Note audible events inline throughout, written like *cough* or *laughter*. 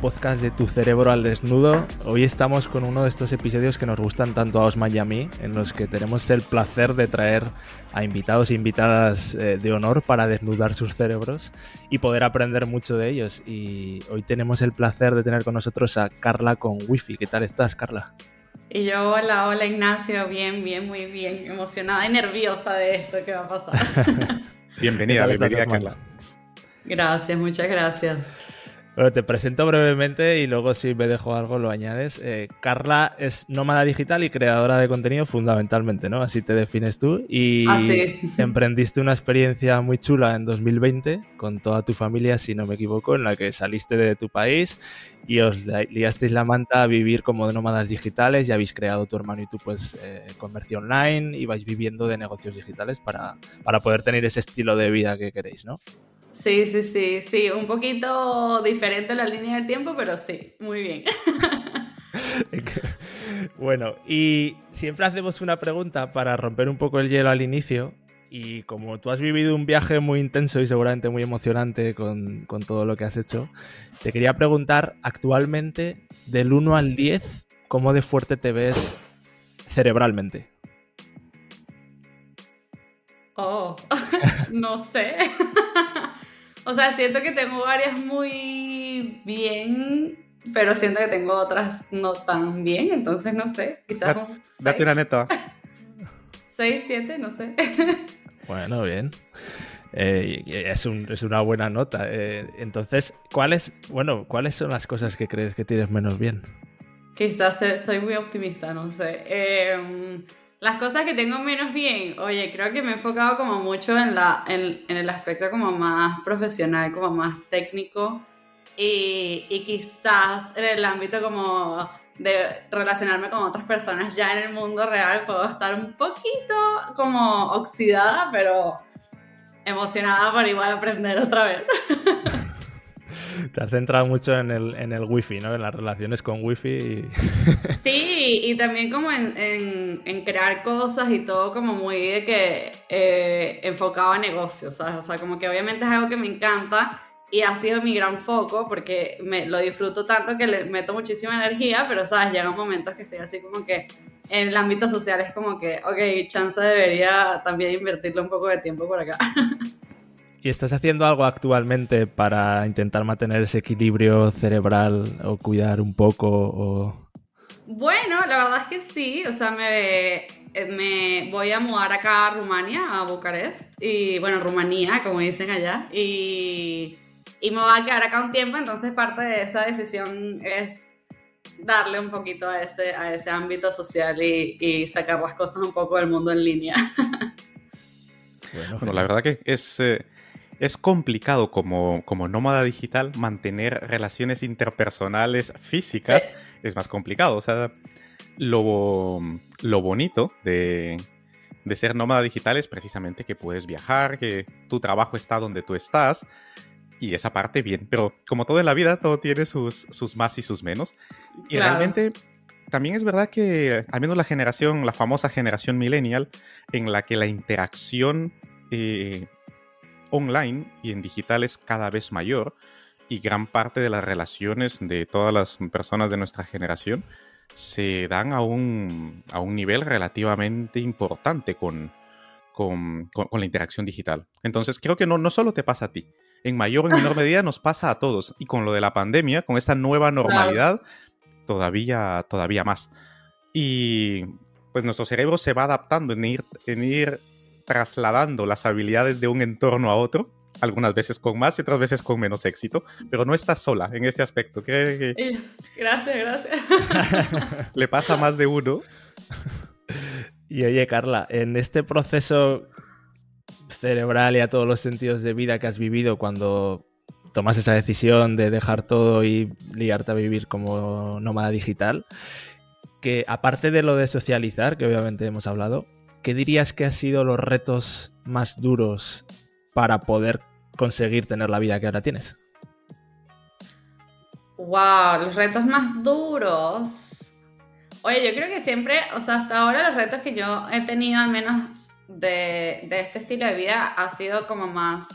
podcast de Tu Cerebro al Desnudo. Hoy estamos con uno de estos episodios que nos gustan tanto a Osman y a mí, en los que tenemos el placer de traer a invitados e invitadas eh, de honor para desnudar sus cerebros y poder aprender mucho de ellos. Y hoy tenemos el placer de tener con nosotros a Carla con Wifi. ¿Qué tal estás, Carla? Y yo, hola, hola Ignacio, bien, bien, muy bien, emocionada y nerviosa de esto que va a pasar. *laughs* *laughs* bienvenida, bienvenida Carla. Gracias, muchas gracias. Bueno, te presento brevemente y luego si me dejo algo lo añades. Eh, Carla es nómada digital y creadora de contenido fundamentalmente, ¿no? Así te defines tú. Y Ah, *laughs* emprendiste una experiencia muy chula en 2020 con toda tu familia, si no me equivoco, en la que saliste de tu país y os liasteis la manta a vivir como nómadas digitales y habéis creado tu hermano y tú pues eh, comercio online y vais viviendo de negocios digitales para, para poder tener ese estilo de vida que queréis, ¿no? Sí, sí, sí, sí, un poquito diferente la línea del tiempo, pero sí, muy bien. *laughs* bueno, y siempre hacemos una pregunta para romper un poco el hielo al inicio. Y como tú has vivido un viaje muy intenso y seguramente muy emocionante con, con todo lo que has hecho, te quería preguntar actualmente, del 1 al 10, ¿cómo de fuerte te ves cerebralmente? Oh, *laughs* no sé. *laughs* o sea, siento que tengo áreas muy bien, pero siento que tengo otras no tan bien, entonces no sé, quizás un Date una neta. 6, 7, *laughs* no sé. *laughs* Bueno, bien. Eh, es, un, es, una buena nota. Eh, entonces, ¿cuáles, bueno, ¿cuáles son las cosas que crees que tienes menos bien? Quizás soy muy optimista, no sé. Eh, las cosas que tengo menos bien, oye, creo que me he enfocado como mucho en, la, en, en el aspecto como más profesional, como más técnico y, y, quizás en el ámbito como de relacionarme con otras personas ya en el mundo real puedo estar un poquito como oxidada, pero emocionada por igual aprender otra vez. *laughs* *laughs* Te has centrado mucho en el, en el wifi, ¿no? En las relaciones con wifi. Y... *laughs* Sí, y también como en, en, en, crear cosas y todo como muy de que eh, enfocado a negocios, ¿sabes? O sea, como que obviamente es algo que me encanta y ha sido mi gran foco porque me, lo disfruto tanto que le meto muchísima energía, pero, ¿sabes? Llegan momentos que estoy así como que en el ámbito social es como que, ok, chance debería también invertirle un poco de tiempo por acá. *laughs* ¿Y estás haciendo algo actualmente para intentar mantener ese equilibrio cerebral o cuidar un poco? O... Bueno, la verdad es que sí, o sea, me, me voy a mudar acá a Rumania, a Bucarest, y bueno, Rumanía, como dicen allá, y, y me voy a quedar acá un tiempo, entonces parte de esa decisión es darle un poquito a ese, a ese ámbito social y, y sacar las cosas un poco del mundo en línea. *laughs* Bueno, bueno la verdad que es... Eh es complicado como, como, nómada digital mantener relaciones interpersonales físicas. Sí. Es más complicado. O sea, lo, lo bonito de, de, ser nómada digital es precisamente que puedes viajar, que tu trabajo está donde tú estás. Y esa parte bien. Pero como todo en la vida, todo tiene sus, sus más y sus menos. Y claro. realmente también es verdad que, al menos la generación, la famosa generación millennial, en la que la interacción... Eh, online y en digital es cada vez mayor y gran parte de las relaciones de todas las personas de nuestra generación se dan a un, a un nivel relativamente importante con, con, con, con, la interacción digital. Entonces creo que no, no solo te pasa a ti, en mayor o en menor *laughs* medida nos pasa a todos y con lo de la pandemia, con esta nueva normalidad, claro. todavía, todavía más. Y pues nuestro cerebro se va adaptando en ir, en ir trasladando las habilidades de un entorno a otro, algunas veces con más y otras veces con menos éxito, pero no estás sola en este aspecto. Cree que... Gracias, gracias. *laughs* Le pasa a más de uno. Y oye, Carla, en este proceso cerebral y a todos los sentidos de vida que has vivido cuando tomas esa decisión de dejar todo y liarte a vivir como nómada digital, que aparte de lo de socializar, que obviamente hemos hablado, ¿qué dirías que han sido los retos más duros para poder conseguir tener la vida que ahora tienes? Wow, los retos más duros. Oye, yo creo que siempre, o sea, hasta ahora los retos que yo he tenido, al menos de, de este estilo de vida, ha sido como más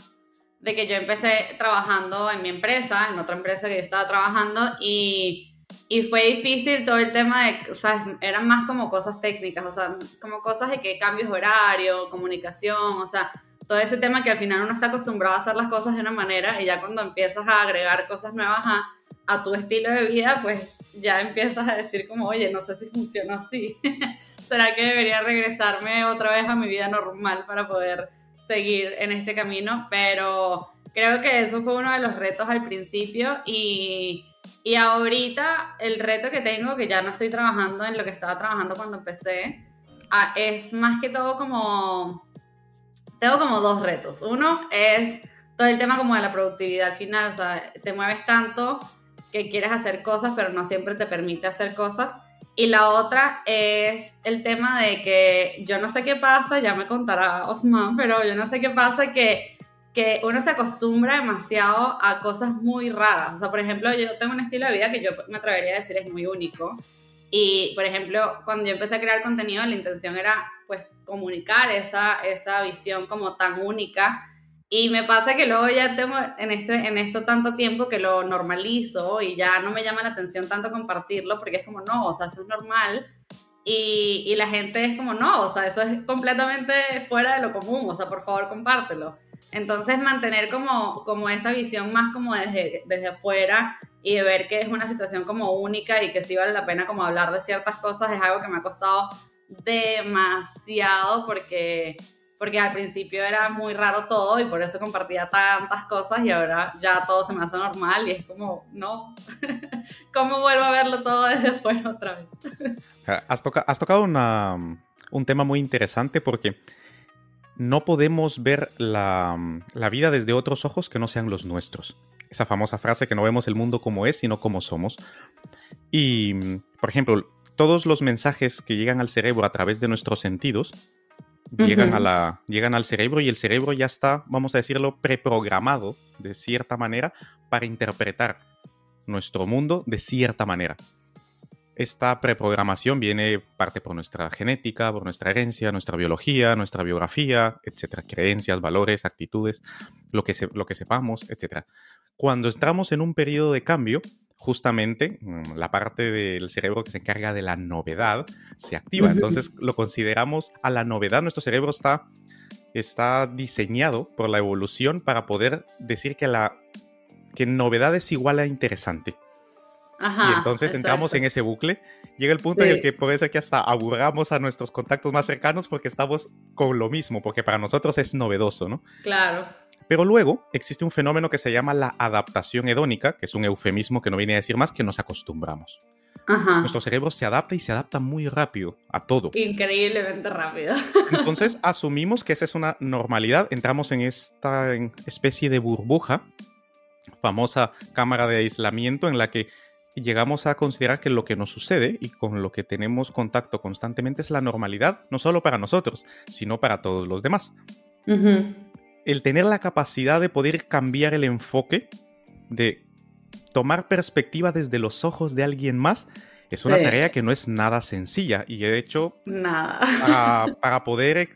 de que yo empecé trabajando en mi empresa, en otra empresa que yo estaba trabajando, y, y fue difícil todo el tema de, o sea, eran más como cosas técnicas, o sea, como cosas de que cambios de horario, comunicación, o sea, todo ese tema que al final uno está acostumbrado a hacer las cosas de una manera y ya cuando empiezas a agregar cosas nuevas a, a tu estilo de vida, pues ya empiezas a decir como, oye, no sé si funciona así. *laughs* ¿Será que debería regresarme otra vez a mi vida normal para poder seguir en este camino? Pero creo que eso fue uno de los retos al principio y, y ahorita el reto que tengo, que ya no estoy trabajando en lo que estaba trabajando cuando empecé, ah, es más que todo como... Tengo como dos retos. Uno es todo el tema como de la productividad al final, o sea, te mueves tanto que quieres hacer cosas, pero no siempre te permite hacer cosas. Y la otra es el tema de que yo no sé qué pasa, ya me contará Osman, pero yo no sé qué pasa que, que uno se acostumbra demasiado a cosas muy raras. O sea, por ejemplo, yo tengo un estilo de vida que yo me atrevería a decir es muy único. Y, por ejemplo, cuando yo empecé a crear contenido, la intención era, pues, comunicar esa, esa visión como tan única y me pasa que luego ya tengo en, este, en esto tanto tiempo que lo normalizo y ya no me llama la atención tanto compartirlo porque es como, no, o sea, eso es normal. Y, y la gente es como, no, o sea, eso es completamente fuera de lo común, o sea, por favor, compártelo. Entonces, mantener como, como esa visión más como desde, desde afuera y ver que es una situación como única y que sí vale la pena como hablar de ciertas cosas es algo que me ha costado demasiado porque porque al principio era muy raro todo y por eso compartía tantas cosas y ahora ya todo se me hace normal y es como, no, *laughs* ¿cómo vuelvo a verlo todo desde fuera otra vez? Has, tocado un tema muy interesante porque no podemos ver la, la vida desde otros ojos que no sean los nuestros. Esa famosa frase que no vemos el mundo como es, sino como somos. Y, por ejemplo, todos los mensajes que llegan al cerebro a través de nuestros sentidos, llegan, a la, llegan al cerebro y el cerebro ya está, vamos a decirlo, preprogramado de cierta manera para interpretar nuestro mundo de cierta manera. Esta preprogramación viene parte por nuestra genética, por nuestra herencia, nuestra biología, nuestra biografía, etcétera, creencias, valores, actitudes, lo que, lo que sepamos, etcétera. Cuando entramos en un periodo de cambio, justamente mm, la parte del cerebro que se encarga de la novedad se activa. Entonces lo consideramos a la novedad. Nuestro cerebro está, está diseñado por la evolución para poder decir que la que novedad es igual a interesante. Y entonces entramos en ese bucle. Llega el punto en el que puede ser que hasta aburramos a nuestros contactos más cercanos porque estamos con lo mismo, porque para nosotros es novedoso, ¿no? Claro. Pero luego existe un fenómeno que se llama la adaptación hedónica, que es un eufemismo que no viene a decir más que nos acostumbramos. Nuestro cerebro se adapta y se adapta muy rápido a todo. Increíblemente rápido. Entonces *laughs* asumimos que esa es una normalidad, entramos en esta especie de burbuja, famosa cámara de aislamiento en la que llegamos a considerar que lo que nos sucede y con lo que tenemos contacto constantemente es la normalidad, no solo para nosotros, sino para todos los demás el tener la capacidad de poder cambiar el enfoque, de tomar perspectiva desde los ojos de alguien más, es una tarea que no es nada sencilla. Y de hecho, nada. *laughs* Para, poder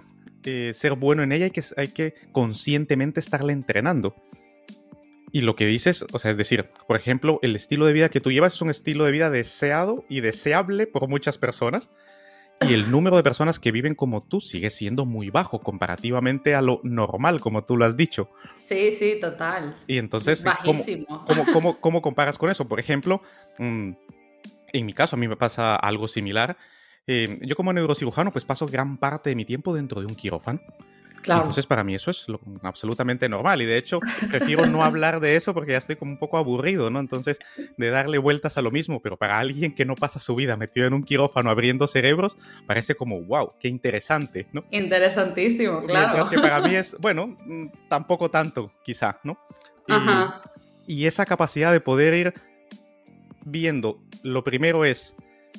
eh, ser bueno en ella hay que, hay que conscientemente estarle entrenando. Y lo que dices, o sea, es decir, por ejemplo, el estilo de vida que tú llevas es un estilo de vida deseado y deseable por muchas personas y el número de personas que viven como tú sigue siendo muy bajo comparativamente a lo normal, como tú lo has dicho. Sí, sí, total. Y entonces, ¿cómo, cómo, comparas con eso? Por ejemplo, mm, en mi caso, a mí me pasa algo similar. Eh, yo como neurocirujano, pues paso gran parte de mi tiempo dentro de un quirófano. Entonces, para mí eso es absolutamente normal. Y de hecho, prefiero no hablar de eso porque ya estoy como un poco aburrido, ¿no? Entonces, de darle vueltas a lo mismo. Pero para alguien que no pasa su vida metido en un quirófano abriendo cerebros, parece como, wow, qué interesante, ¿no? Interesantísimo, claro. Es que para mí *laughs* es, bueno, mm, tampoco tanto, quizá, ¿no? Ajá. Y esa capacidad de poder ir viendo, lo primero es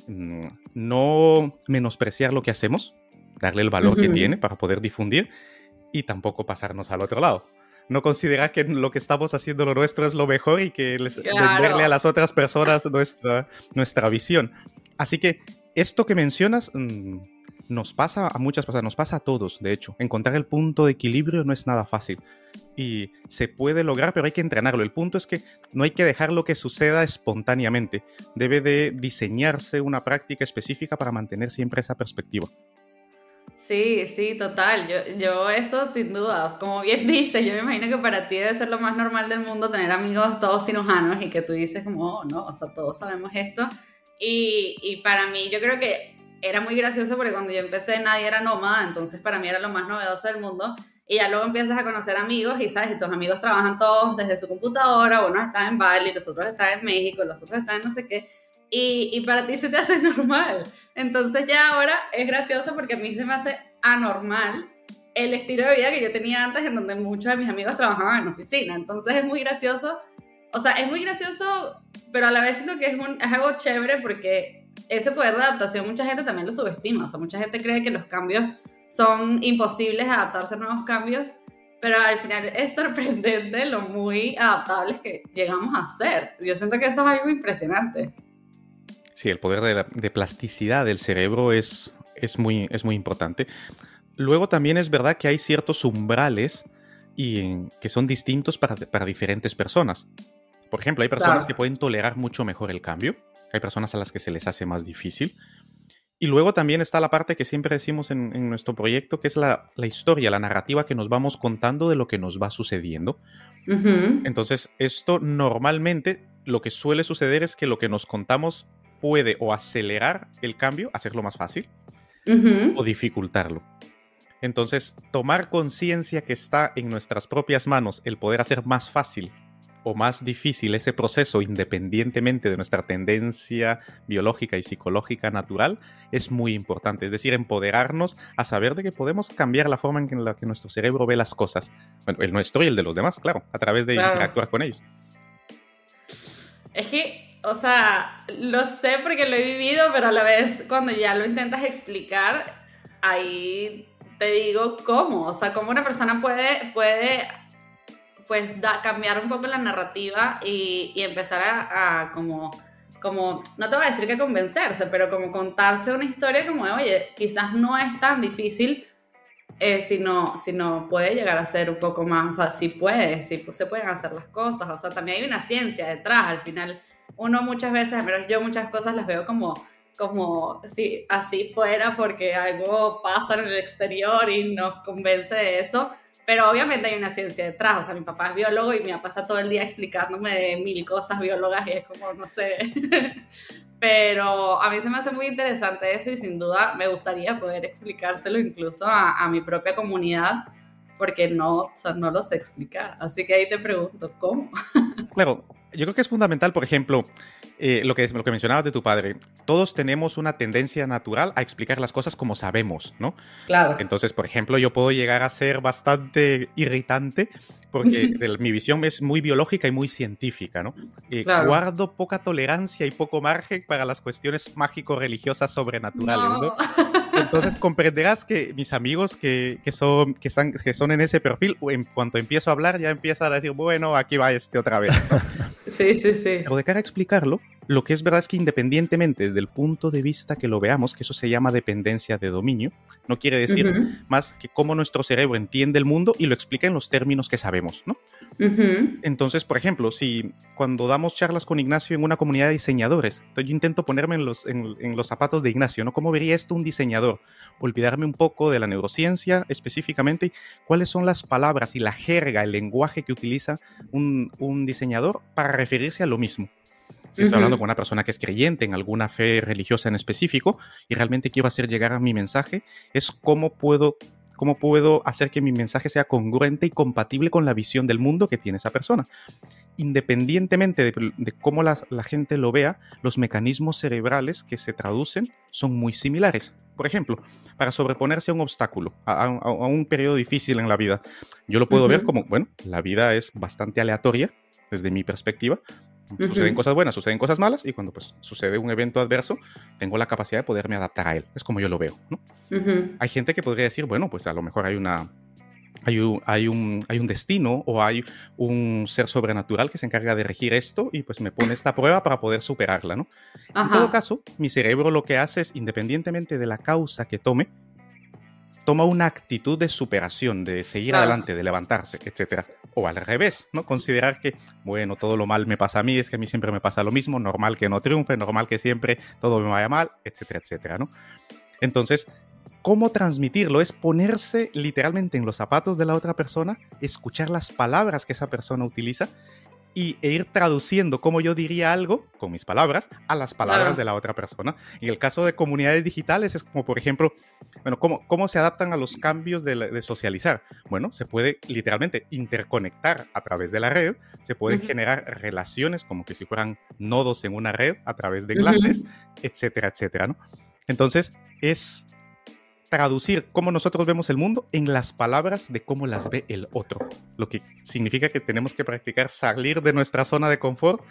mm, no menospreciar lo que hacemos, darle el valor que tiene para poder difundir y tampoco pasarnos al otro lado. no considerar que lo que estamos haciendo lo nuestro es lo mejor y que les, venderle a las otras personas nuestra, nuestra visión. Así que esto que mencionas mm, nos pasa a muchas personas, nos pasa a todos, de hecho. Encontrar el punto de equilibrio no es nada fácil. Y se puede lograr, pero hay que entrenarlo. El punto es que no hay que dejarlo que suceda espontáneamente. Debe de diseñarse una práctica específica para mantener siempre esa perspectiva. Sí, sí, total. Yo, yo eso sin duda, como bien *laughs* dices, yo me imagino que para ti debe ser lo más normal del mundo tener amigos todos cirujanos y que tú dices como, oh, no, o sea, todos sabemos esto. Y, y para mí yo creo que era muy gracioso porque cuando yo empecé nadie era nómada, entonces para mí era lo más novedoso del mundo. Y ya luego empiezas a conocer amigos y sabes, y tus amigos trabajan todos desde su computadora, uno está en Bali, los otros están en México, los otros están en no sé qué. Y, y, para ti se te *laughs* hace normal. Entonces ya ahora es gracioso porque a mí se me hace anormal el estilo de vida que yo tenía antes en donde muchos de mis amigos trabajaban en oficina. Entonces es muy gracioso. O sea, es muy gracioso, pero a la vez siento que es, un, es algo chévere porque ese poder de adaptación mucha gente también lo subestima. O sea, mucha gente cree que los cambios son imposibles adaptarse a nuevos cambios. Pero al final es sorprendente lo muy adaptables que llegamos a ser. Yo siento que eso es algo impresionante. Sí, el poder de, plasticidad del cerebro es, es, muy, es muy importante. Luego también es verdad que hay ciertos umbrales y, que son distintos para, para, diferentes personas. Por ejemplo, hay personas que pueden tolerar mucho mejor el cambio, hay personas a las que se les hace más difícil. Y luego también está la parte que siempre decimos en, nuestro proyecto, que es la, la, historia, la narrativa que nos vamos contando de lo que nos va sucediendo. Entonces, esto normalmente lo que suele suceder es que lo que nos contamos puede o acelerar el cambio, hacerlo más fácil, o dificultarlo. Entonces, tomar conciencia que está en nuestras propias manos el poder hacer más fácil o más difícil ese proceso independientemente de nuestra tendencia biológica y psicológica natural es muy importante. Es decir, empoderarnos a saber de que podemos cambiar la forma en la que nuestro cerebro ve las cosas. Bueno, el nuestro y el de los demás, claro, a través de interactuar con ellos. Es que o sea, lo sé porque lo he vivido, pero a la vez cuando ya lo intentas explicar, ahí te digo cómo, o sea, cómo una persona puede, puede pues da, cambiar un poco la narrativa y, y empezar a, a, como, como, no te voy a decir que convencerse, pero como contarse una historia como de, oye, quizás no es tan difícil, eh, sino, sino puede llegar a ser un poco más, o sea, sí puede, sí se pueden hacer las cosas, o sea, también hay una ciencia detrás, al final uno muchas veces, al menos yo muchas cosas las veo como, como si así fuera porque algo pasa en el exterior y nos convence de eso. Pero obviamente hay una ciencia detrás. O sea, mi papá es biólogo y mi papá está todo el día explicándome de mil cosas biólogas y es como, no sé. *laughs* Pero a mí se me hace muy interesante eso y sin duda me gustaría poder explicárselo incluso a, mi propia comunidad porque no, o sea, no lo sé explicar. Así que ahí te pregunto, ¿cómo? *laughs* Claro, yo creo que es fundamental, por ejemplo, eh, lo, que, lo que mencionabas de tu padre. Todos tenemos una tendencia natural a explicar las cosas como sabemos, ¿no? Claro. Entonces, por ejemplo, yo puedo llegar a ser bastante irritante porque *laughs* mi visión es muy biológica y muy científica, ¿no? Eh, guardo poca tolerancia y poco margen para las cuestiones mágico-religiosas sobrenaturales, ¿no? *laughs* Entonces comprenderás que mis amigos que, que, son, que, están, que son en ese perfil, en cuanto empiezo a hablar, ya empiezan a decir, bueno, aquí va este otra vez. ¿no? Sí, sí. Pero de cara a explicarlo, lo que es verdad es que independientemente desde el punto de vista que lo veamos, que eso se llama dependencia de dominio, no quiere decir más que cómo nuestro cerebro entiende el mundo y lo explica en los términos que sabemos, ¿no? Entonces, por ejemplo, si cuando damos charlas con Ignacio en una comunidad de diseñadores, yo intento ponerme en los, en, los zapatos de Ignacio, ¿no? ¿Cómo vería esto un diseñador? Olvidarme un poco de la neurociencia específicamente, cuáles son las palabras y la jerga, el lenguaje que utiliza un, un diseñador para referirse a lo mismo. Si estoy hablando con una persona que es creyente en alguna fe religiosa en específico y realmente quiero hacer llegar a mi mensaje, es cómo puedo, cómo puedo hacer que mi mensaje sea congruente y compatible con la visión del mundo que tiene esa persona. Independientemente de, cómo la, gente lo vea, los mecanismos cerebrales que se traducen son muy similares. Por ejemplo, para sobreponerse a un obstáculo, a, un periodo difícil en la vida, yo lo puedo ver como, bueno, la vida es bastante aleatoria desde mi perspectiva, Suceden cosas buenas, suceden cosas malas y cuando pues sucede un evento adverso, tengo la capacidad de poderme adaptar a él. Es como yo lo veo, ¿no? Hay gente que podría decir, bueno, pues a lo mejor hay una hay un, hay, un, hay un destino o hay un ser sobrenatural que se encarga de regir esto y pues me pone esta prueba para poder superarla, ¿no? En todo caso, mi cerebro lo que hace es, independientemente de la causa que tome, toma una actitud de superación, de seguir adelante, de levantarse, etc. O al revés, ¿no? Considerar que, bueno, todo lo mal me pasa a mí, es que a mí siempre me pasa lo mismo, normal que no triunfe, normal que siempre todo me vaya mal, etcétera, etcétera, ¿no? Entonces, cómo transmitirlo es ponerse literalmente en los zapatos de la otra persona, escuchar las palabras que esa persona utiliza y, e ir traduciendo cómo yo diría algo con mis palabras a las palabras de la otra persona. En el caso de comunidades digitales es como, por ejemplo, bueno, cómo, cómo se adaptan a los cambios de, socializar. Bueno, se puede literalmente interconectar a través de la red, se pueden generar relaciones como que si fueran nodos en una red a través de clases, etcétera, etcétera, ¿no? Entonces, es traducir cómo nosotros vemos el mundo en las palabras de cómo las ve el otro. Lo que significa que tenemos que practicar salir de nuestra zona de confort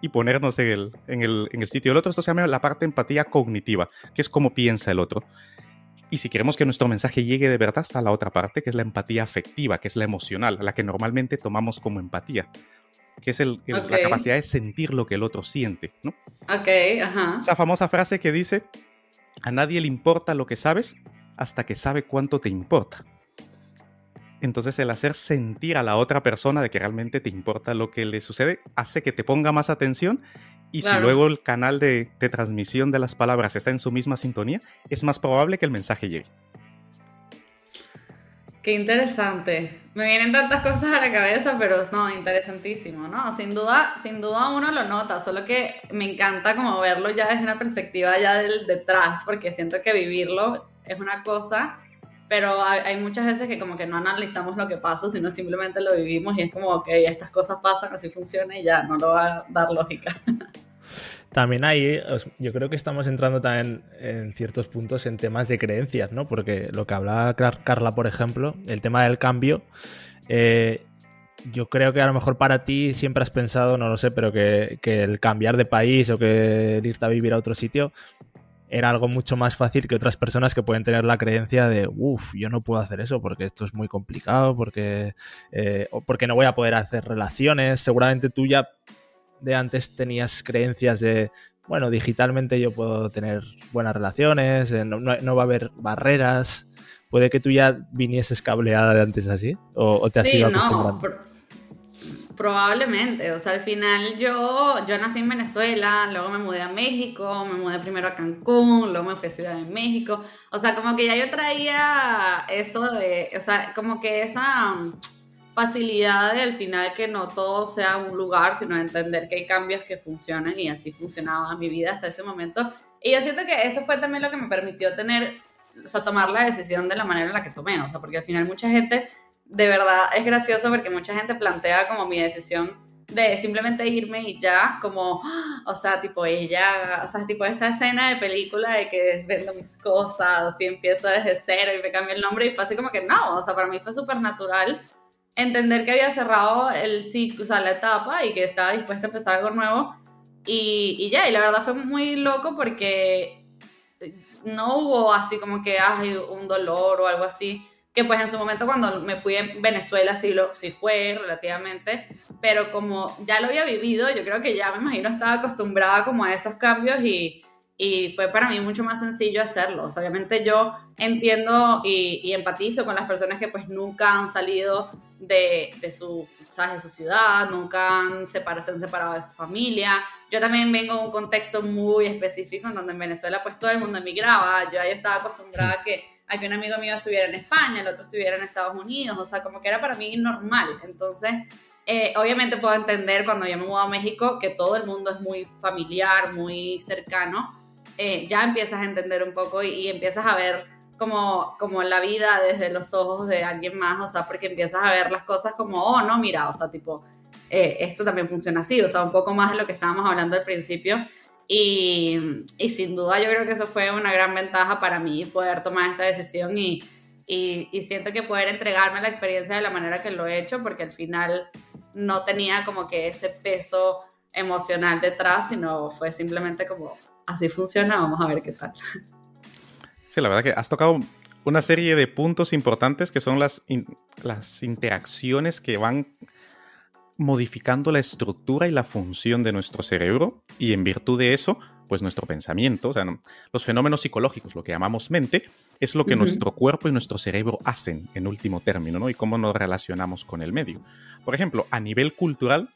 y ponernos en el, en el, en el sitio del otro. Esto se llama la parte empatía cognitiva, que es cómo piensa el otro. Y si queremos que nuestro mensaje llegue de verdad, está la otra parte, que es la empatía afectiva, que es la emocional, la que normalmente tomamos como empatía, que es el, la capacidad de sentir lo que el otro siente, ¿no? Ok, ajá. Esa famosa frase que dice, a nadie le importa lo que sabes hasta que sabe cuánto te importa. Entonces el hacer sentir a la otra persona de que realmente te importa lo que le sucede hace que te ponga más atención y si luego el canal de, transmisión de las palabras está en su misma sintonía, es más probable que el mensaje llegue. Qué interesante. Me vienen tantas cosas a la cabeza, pero no, interesantísimo, ¿no? Sin duda, sin duda uno lo nota, solo que me encanta como verlo ya desde una perspectiva ya del detrás, porque siento que vivirlo es una cosa, pero hay, muchas veces que como que no analizamos lo que pasa, sino simplemente lo vivimos y es como, ok, estas cosas pasan, así funciona y ya, no lo va a dar lógica. *laughs* También ahí, yo creo que estamos entrando también en ciertos puntos en temas de creencias, ¿no? Porque lo que hablaba Carla, por ejemplo, el tema del cambio, eh, yo creo que a lo mejor para ti siempre has pensado, no lo sé, pero que, que, el cambiar de país o que el irte a vivir a otro sitio era algo mucho más fácil que otras personas que pueden tener la creencia de, uff, yo no puedo hacer eso porque esto es muy complicado, porque, eh, porque no voy a poder hacer relaciones. Seguramente tú ya de antes tenías creencias de, bueno, digitalmente yo puedo tener buenas relaciones, eh, no, va a haber barreras. ¿Puede que tú ya vinieses cableada de antes así? ¿O, te has ido acostumbrando? Probablemente, o sea, al final yo, yo nací en Venezuela, luego me mudé a México, me mudé primero a Cancún, luego me fui a Ciudad de México, o sea, como que ya yo traía eso de, o sea, como que esa mm, facilidad de al final que no todo sea un lugar, sino entender que hay cambios que funcionan y así funcionaba mi vida hasta ese momento. Y yo siento que eso fue también lo que me permitió tener, o sea, tomar la decisión de la manera en la que tomé, o sea, porque al final mucha gente de verdad es gracioso porque mucha gente plantea como mi decisión de simplemente irme y ya, como, o sea, tipo ella, o sea, tipo esta escena de película de que vendo mis cosas y empiezo desde cero y me cambio el nombre y fue así como que no, o sea, para mí fue súper natural entender que había cerrado el ciclo, o sea, la etapa y que estaba dispuesta a empezar algo nuevo y, ya, y la verdad fue muy loco porque no hubo así como que, hay un dolor o algo así que pues en su momento cuando me fui en Venezuela sí, lo, sí fue relativamente, pero como ya lo había vivido, yo creo que ya me imagino estaba acostumbrada como a esos cambios y, y fue para mí mucho más sencillo hacerlo. obviamente yo entiendo y, y, empatizo con las personas que pues nunca han salido de, de su, ¿sabes? de su ciudad, nunca han separado, se han separado de su familia. Yo también vengo de un contexto muy específico en donde en Venezuela pues todo el mundo emigraba, yo ahí estaba acostumbrada a que a que un amigo mío estuviera en España, el otro estuviera en Estados Unidos, o sea, como que era para mí normal. Entonces, eh, obviamente puedo entender cuando yo me mudo a México que todo el mundo es muy familiar, muy cercano. Eh, ya empiezas a entender un poco y, empiezas a ver como, como la vida desde los ojos de alguien más, o sea, porque empiezas a ver las cosas como, oh, no, mira, o sea, tipo, eh, esto también funciona así, o sea, un poco más de lo que estábamos hablando al principio. Y, sin duda yo creo que eso fue una gran ventaja para mí, poder tomar esta decisión y, siento que poder entregarme la experiencia de la manera que lo he hecho, porque al final no tenía como que ese peso emocional detrás, sino fue simplemente como, así funciona, vamos a ver qué tal. *laughs* Sí, la verdad que has tocado una serie de puntos importantes que son las, las interacciones que van modificando la estructura y la función de nuestro cerebro y en virtud de eso, pues nuestro pensamiento, o sea, los fenómenos psicológicos, lo que llamamos mente, es lo que nuestro cuerpo y nuestro cerebro hacen en último término, ¿no? Y cómo nos relacionamos con el medio. Por ejemplo, a nivel cultural,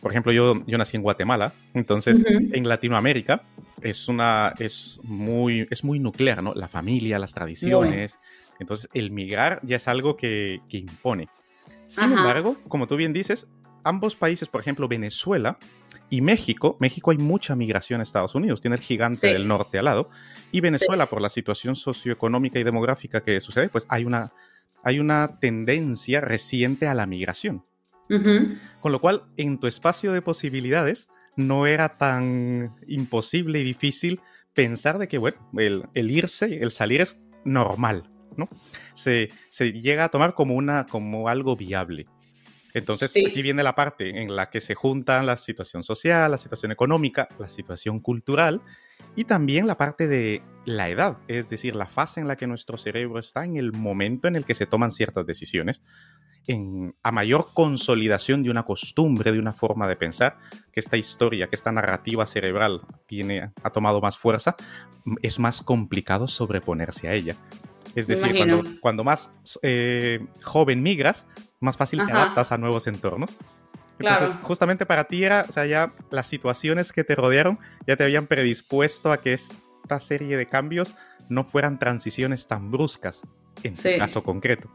por ejemplo, yo, yo nací en Guatemala, entonces en Latinoamérica es, una, es, muy, es muy nuclear, ¿no? La familia, las tradiciones. Entonces, el migrar ya es algo que, que impone. Sin embargo, como tú bien dices, ambos países, por ejemplo, Venezuela y México, México hay mucha migración a Estados Unidos, tiene el gigante del norte al lado, y Venezuela, por la situación socioeconómica y demográfica que sucede, pues hay una, hay una tendencia reciente a la migración. Con lo cual, en tu espacio de posibilidades, no era tan imposible y difícil pensar de que, bueno, el, irse, el salir es normal, ¿no? Se, se, llega a tomar como, una, como algo viable. Entonces, aquí viene la parte en la que se juntan la situación social, la situación económica, la situación cultural y también la parte de la edad, es decir, la fase en la que nuestro cerebro está en el momento en el que se toman ciertas decisiones, en, a mayor consolidación de una costumbre, de una forma de pensar, que esta historia, que esta narrativa cerebral tiene, ha tomado más fuerza, es más complicado sobreponerse a ella. Es decir, cuando, más eh, joven migras, más fácil te adaptas a nuevos entornos. Entonces, justamente para ti era, o sea, ya las situaciones que te rodearon ya te habían predispuesto a que esta serie de cambios no fueran transiciones tan bruscas en tu caso concreto.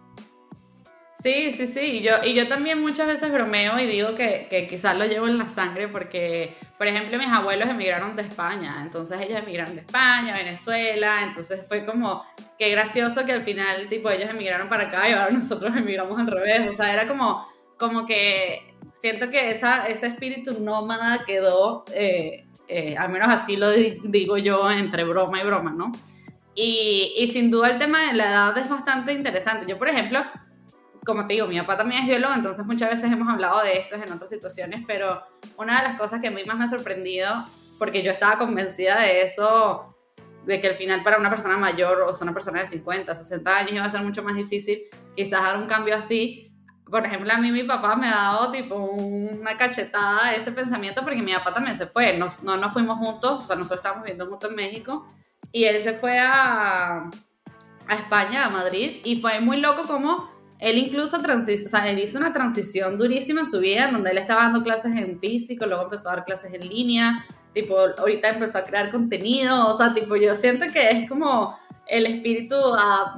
Sí, sí, sí. Y yo, y yo también muchas veces bromeo y digo que, que quizás lo llevo en la sangre porque, por ejemplo, mis abuelos emigraron de España. Entonces ellos emigraron de España, Venezuela. Entonces fue como, qué gracioso que al final, tipo, ellos emigraron para acá y ahora nosotros emigramos al revés. O sea, era como, como que siento que esa, ese espíritu nómada quedó, eh, eh, al menos así lo digo yo, entre broma y broma, ¿no? Y, y sin duda el tema de la edad es bastante interesante. Yo, por ejemplo, como te digo, mi papá también es biólogo, entonces muchas veces hemos hablado de esto en otras situaciones, pero una de las cosas que a mí más me ha sorprendido, porque yo estaba convencida de eso, de que al final para una persona mayor, o sea, una persona de 50, 60 años, iba a ser mucho más difícil quizás dar un cambio así. Por ejemplo, a mí mi papá me ha dado tipo una cachetada de ese pensamiento porque mi papá también se fue. Nos, no nos fuimos juntos, o sea, nosotros estábamos viviendo juntos en México y él se fue a, a España, a Madrid, y fue muy loco como él incluso o sea, él hizo una transición durísima en su vida, donde él estaba dando clases en físico, luego empezó a dar clases en línea, tipo, ahorita empezó a crear contenido, o sea, tipo, yo siento que es como el espíritu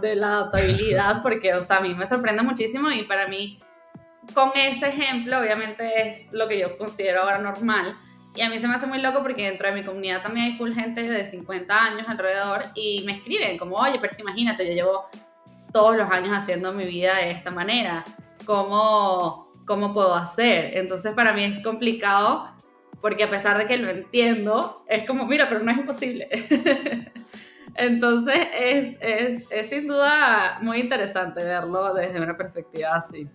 de la adaptabilidad, *laughs* porque, o sea, a mí me sorprende muchísimo y para mí, con ese ejemplo, obviamente es lo que yo considero ahora normal. Y a mí se me hace muy loco porque dentro de mi comunidad también hay full gente de 50 años alrededor y me escriben como, oye, pero imagínate, yo llevo todos los años haciendo mi vida de esta manera. ¿Cómo, cómo puedo hacer? Entonces para mí es complicado porque a pesar de que lo entiendo, es como, mira, pero no es imposible. *laughs* Entonces es, es, es, sin duda muy interesante verlo desde una perspectiva así.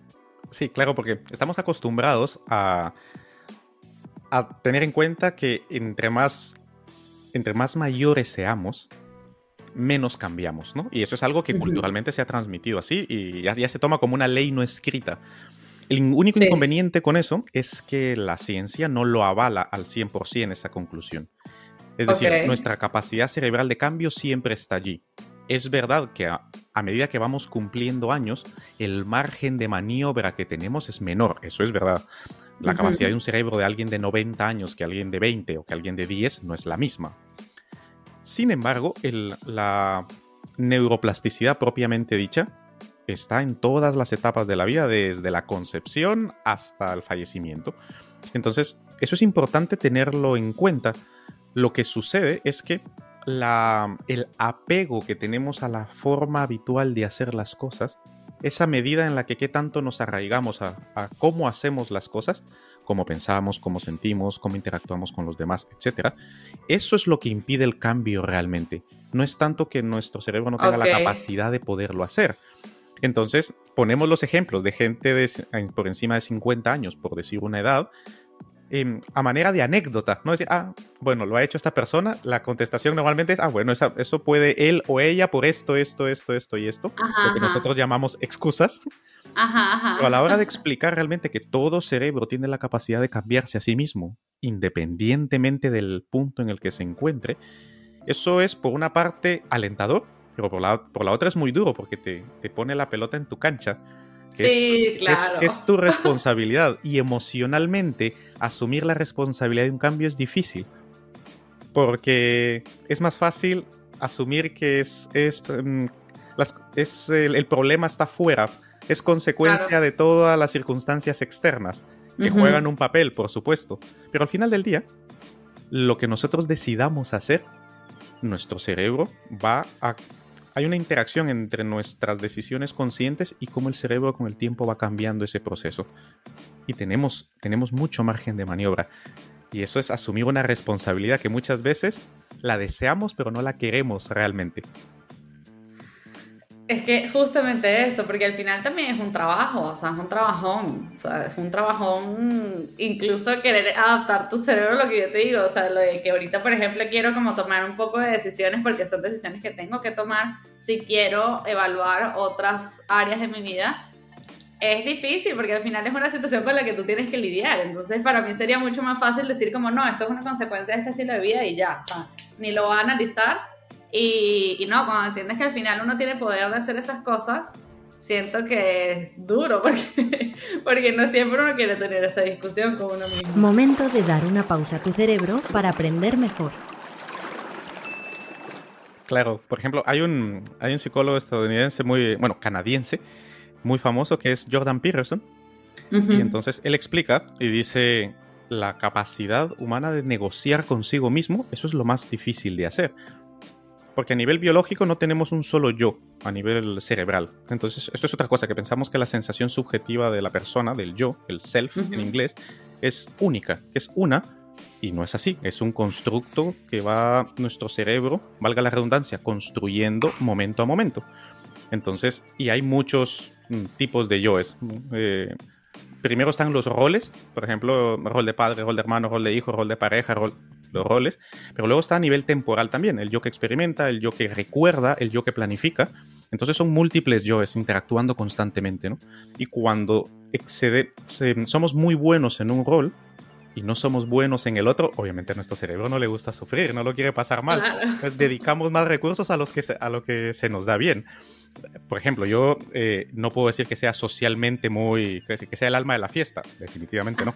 Sí, claro, porque estamos acostumbrados a, a tener en cuenta que entre más, entre más mayores seamos, menos cambiamos, ¿no? Y eso es algo que culturalmente se ha transmitido así y ya, se toma como una ley no escrita. El único inconveniente con eso es que la ciencia no lo avala al 100% esa conclusión. Es decir, nuestra capacidad cerebral de cambio siempre está allí. Es verdad que a, medida que vamos cumpliendo años, el margen de maniobra que tenemos es menor, eso es verdad. La capacidad de un cerebro de alguien de 90 años que alguien de 20 o que alguien de 10 no es la misma. Sin embargo, la neuroplasticidad propiamente dicha está en todas las etapas de la vida, desde la concepción hasta el fallecimiento. Entonces, eso es importante tenerlo en cuenta. Lo que sucede es que el apego que tenemos a la forma habitual de hacer las cosas, esa medida en la que qué tanto nos arraigamos a cómo hacemos las cosas, cómo pensamos, cómo sentimos, cómo interactuamos con los demás, etc. Eso es lo que impide el cambio realmente. No es tanto que nuestro cerebro no tenga la capacidad de poderlo hacer. Entonces, ponemos los ejemplos de gente de, por encima de 50 años, por decir una edad, em, a manera de anécdota, ¿no? Decir, ah, bueno, lo ha hecho esta persona, la contestación normalmente es, ah, bueno, eso puede él o ella por esto, esto, esto, esto y esto, lo que nosotros llamamos excusas. Ajá, Pero a la hora de explicar realmente que todo cerebro tiene la capacidad de cambiarse a sí mismo, independientemente del punto en el que se encuentre, eso es por una parte alentador, pero por la, por la otra es muy duro porque te, te pone la pelota en tu cancha. Sí, claro. Es, tu *laughs* responsabilidad y emocionalmente asumir la responsabilidad de un cambio es difícil. Porque es más fácil asumir que es, es, mm, es el, problema está fuera, es consecuencia de todas las circunstancias externas que juegan un papel, por supuesto. Pero al final del día, lo que nosotros decidamos hacer, nuestro cerebro va a hay una interacción entre nuestras decisiones conscientes y cómo el cerebro con el tiempo va cambiando ese proceso. Y tenemos, tenemos mucho margen de maniobra. Y eso es asumir una responsabilidad que muchas veces la deseamos pero no la queremos realmente. Es que justamente eso, porque al final también es un trabajo, o sea, es un trabajón, o sea, es un trabajón, incluso querer adaptar tu cerebro, lo que yo te digo, o sea, lo de que ahorita, por ejemplo, quiero como tomar un poco de decisiones, porque son decisiones que tengo que tomar si quiero evaluar otras áreas de mi vida, es difícil, porque al final es una situación con la que tú tienes que lidiar, entonces para mí sería mucho más fácil decir como, no, esto es una consecuencia de este estilo de vida y ya, o sea, ni lo voy a analizar y, no, cuando entiendes que al final uno tiene poder de hacer esas cosas, siento que es duro *laughs* porque, porque no siempre uno quiere tener esa discusión con uno mismo. Momento de dar una pausa a tu cerebro para aprender mejor. Claro, por ejemplo, hay un, hay un psicólogo estadounidense muy, bueno, canadiense, muy famoso que es Jordan Peterson. Y entonces él explica y dice, la capacidad humana de negociar consigo mismo, eso es lo más difícil de hacer porque a nivel biológico no tenemos un solo yo a nivel cerebral. Entonces, esto es otra cosa, que pensamos que la sensación subjetiva de la persona, del yo, el self en inglés, es única, es una, y no es así, es un constructo que va nuestro cerebro, valga la redundancia, construyendo momento a momento. Entonces, y hay muchos mm, tipos de yoes. Eh, primero están los roles, por ejemplo, rol de padre, rol de hermano, rol de hijo, rol de pareja, rol, los roles, pero luego está a nivel temporal también, el yo que experimenta, el yo que recuerda, el yo que planifica. Entonces son múltiples yoes interactuando constantemente, ¿no? Y cuando excede, somos muy buenos en un rol y no somos buenos en el otro, obviamente a nuestro cerebro no le gusta sufrir, no lo quiere pasar mal. *laughs* dedicamos más recursos a, los que a lo que se nos da bien. Por ejemplo, yo eh, no puedo decir que sea socialmente muy, que sea el alma de la fiesta, definitivamente no.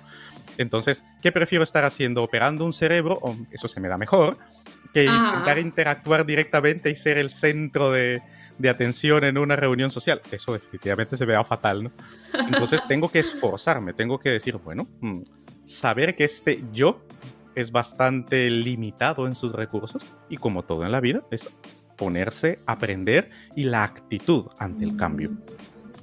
Entonces, ¿qué prefiero estar haciendo? Operando un cerebro, o eso se me da mejor, que intentar interactuar directamente y ser el centro de, atención en una reunión social. Eso definitivamente se me da fatal, ¿no? Entonces *laughs* tengo que esforzarme, tengo que decir, bueno, mm, saber que este yo es bastante limitado en sus recursos y como todo en la vida, es ponerse, aprender y la actitud ante el cambio.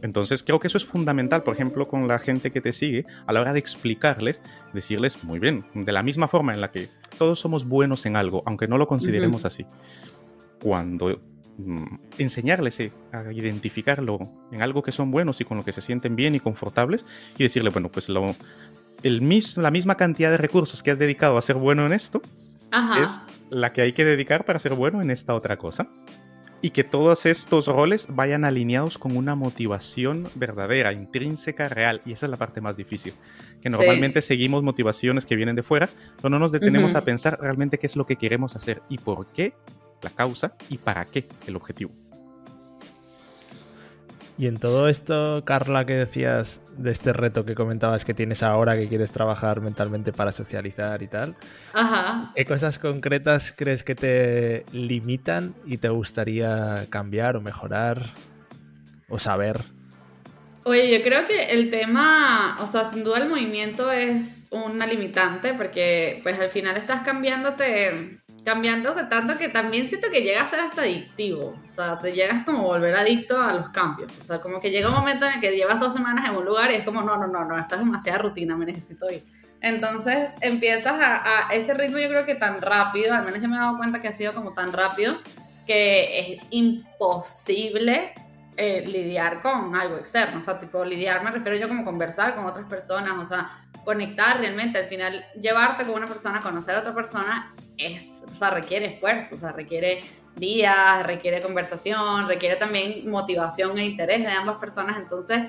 Entonces creo que eso es fundamental, por ejemplo, con la gente que te sigue, a la hora de explicarles, decirles, muy bien, de la misma forma en la que todos somos buenos en algo, aunque no lo consideremos así. Cuando mm, enseñarles eh, a identificarlo en algo que son buenos y con lo que se sienten bien y confortables, y decirle, bueno, pues lo, el la misma cantidad de recursos que has dedicado a ser bueno en esto, es la que hay que dedicar para ser bueno en esta otra cosa y que todos estos roles vayan alineados con una motivación verdadera, intrínseca, real. Y esa es la parte más difícil. Que normalmente seguimos motivaciones que vienen de fuera, pero no nos detenemos a pensar realmente qué es lo que queremos hacer y por qué la causa y para qué el objetivo. Y en todo esto, Carla, que decías de este reto que comentabas que tienes ahora, que quieres trabajar mentalmente para socializar y tal, ¿qué cosas concretas crees que te limitan y te gustaría cambiar o mejorar o saber? Oye, yo creo que el tema, o sea, sin duda el movimiento es una limitante porque pues al final estás cambiándote cambiando tanto que también siento que llega a ser hasta adictivo. O sea, te llegas como a volver adicto a los cambios. O sea, como que llega un momento en el que llevas dos semanas en un lugar y es como, no, no, no, no, esto es demasiada rutina, me necesito ir. Entonces empiezas a, a, ese ritmo yo creo que tan rápido, al menos yo me he dado cuenta que ha sido como tan rápido, que es imposible eh, lidiar con algo externo. O sea, tipo, lidiar me refiero yo como conversar con otras personas, o sea, conectar realmente, al final llevarte con una persona, conocer a otra persona, es, o sea, requiere esfuerzo, o sea, requiere días, requiere conversación, requiere también motivación e interés de ambas personas, entonces,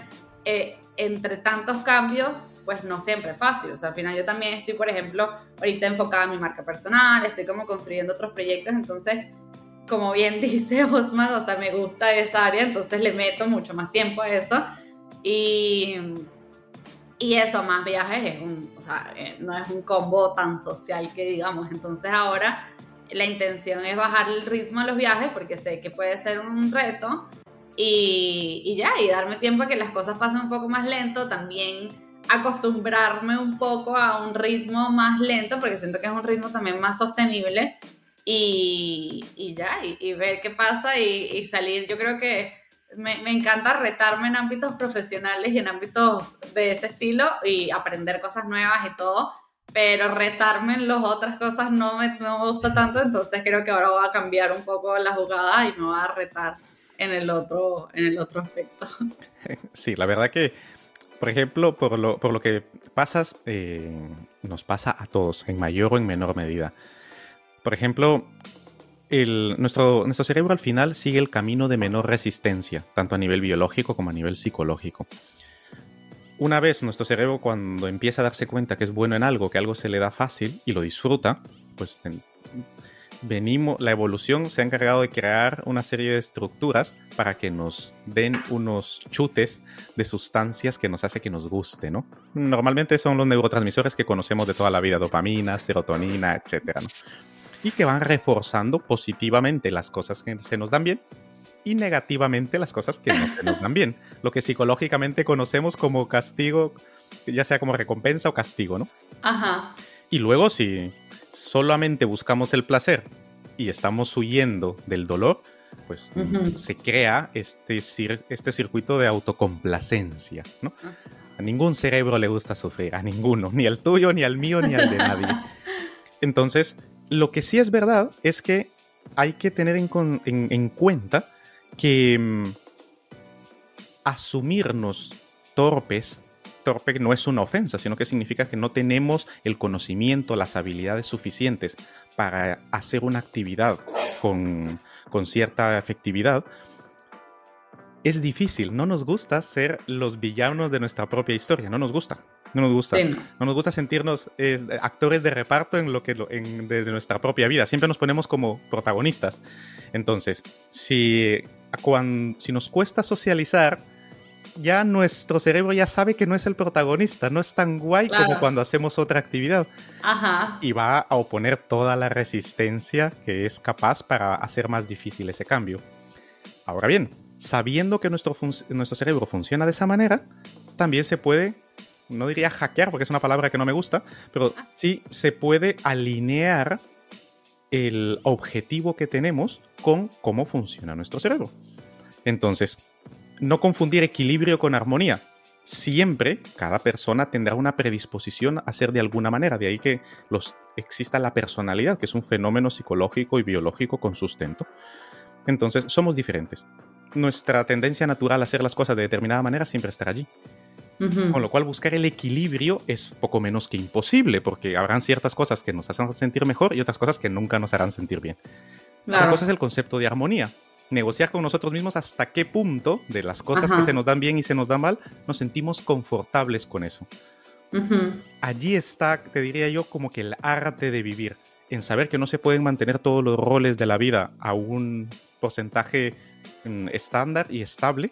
eh, entre tantos cambios, pues no siempre es fácil, o sea, al final yo también estoy, por ejemplo, ahorita enfocada en mi marca personal, estoy como construyendo otros proyectos, entonces, como bien *laughs* dice Osman, o sea, me gusta esa área, entonces le meto mucho más tiempo a eso. Y y eso, más viajes, es un, o sea, eh, no es un combo tan social que digamos. Entonces ahora la intención es bajar el ritmo a los viajes porque sé que puede ser un reto y, y ya, y darme tiempo a que las cosas pasen un poco más lento. También acostumbrarme un poco a un ritmo más lento porque siento que es un ritmo también más sostenible y, y ya, y, ver qué pasa y, y salir. Yo creo que me, me, encanta retarme en ámbitos profesionales y en ámbitos de ese estilo y aprender cosas nuevas y todo, pero retarme en las otras cosas no me, no me gusta tanto, entonces creo que ahora voy a cambiar un poco la jugada y me voy a retar en el otro, en el otro aspecto. *laughs* Sí, la verdad que, por ejemplo, por lo, por lo que pasas, eh, nos pasa a todos, en mayor o en menor medida. Por ejemplo, nuestro, nuestro cerebro al final sigue el camino de menor resistencia, tanto a nivel biológico como a nivel psicológico. Una vez nuestro cerebro cuando empieza a darse cuenta que es bueno en algo, que algo se le da fácil y lo disfruta, pues venimos, la evolución se ha encargado de crear una serie de estructuras para que nos den unos chutes de sustancias que nos hace que nos guste, ¿no? Normalmente son los neurotransmisores que conocemos de toda la vida, dopamina, serotonina, etcétera. Y que van reforzando positivamente las cosas que se nos dan bien y negativamente las cosas que no se nos dan bien. *laughs* Lo que psicológicamente conocemos como castigo, ya sea como recompensa o castigo, ¿no? Ajá. Y luego si solamente buscamos el placer y estamos huyendo del dolor, pues se crea este, este circuito de autocomplacencia, ¿no? Ah. A ningún cerebro le gusta sufrir, a ninguno, ni al tuyo, ni al mío, ni al de nadie. *laughs* Entonces, lo que sí es verdad es que hay que tener en, cuenta que mm, asumirnos torpes, torpe no es una ofensa, sino que significa que no tenemos el conocimiento, las habilidades suficientes para hacer una actividad con, con cierta efectividad, es difícil, no nos gusta ser los villanos de nuestra propia historia, no nos gusta. No nos gusta. no. nos gusta sentirnos actores de reparto en lo que en, de, nuestra propia vida. Siempre nos ponemos como protagonistas. Entonces, si, cuando, si nos cuesta socializar, ya nuestro cerebro ya sabe que no es el protagonista, no es tan guay como cuando hacemos otra actividad. Ajá. Y va a oponer toda la resistencia que es capaz para hacer más difícil ese cambio. Ahora bien, sabiendo que nuestro, nuestro cerebro funciona de esa manera, también se puede no diría hackear porque es una palabra que no me gusta, pero ah. sí se puede alinear el objetivo que tenemos con cómo funciona nuestro cerebro. Entonces, no confundir equilibrio con armonía. Siempre cada persona tendrá una predisposición a ser de alguna manera, de ahí que los, exista la personalidad, que es un fenómeno psicológico y biológico con sustento. Entonces, somos diferentes. Nuestra tendencia natural a hacer las cosas de determinada manera siempre estará allí. Con lo cual buscar el equilibrio es poco menos que imposible, porque habrán ciertas cosas que nos hacen sentir mejor y otras cosas que nunca nos harán sentir bien. La cosa es el concepto de armonía. Negociar con nosotros mismos hasta qué punto de las cosas que se nos dan bien y se nos dan mal nos sentimos confortables con eso. Allí está, te diría yo, como que el arte de vivir, en saber que no se pueden mantener todos los roles de la vida a un porcentaje mm, estándar y estable,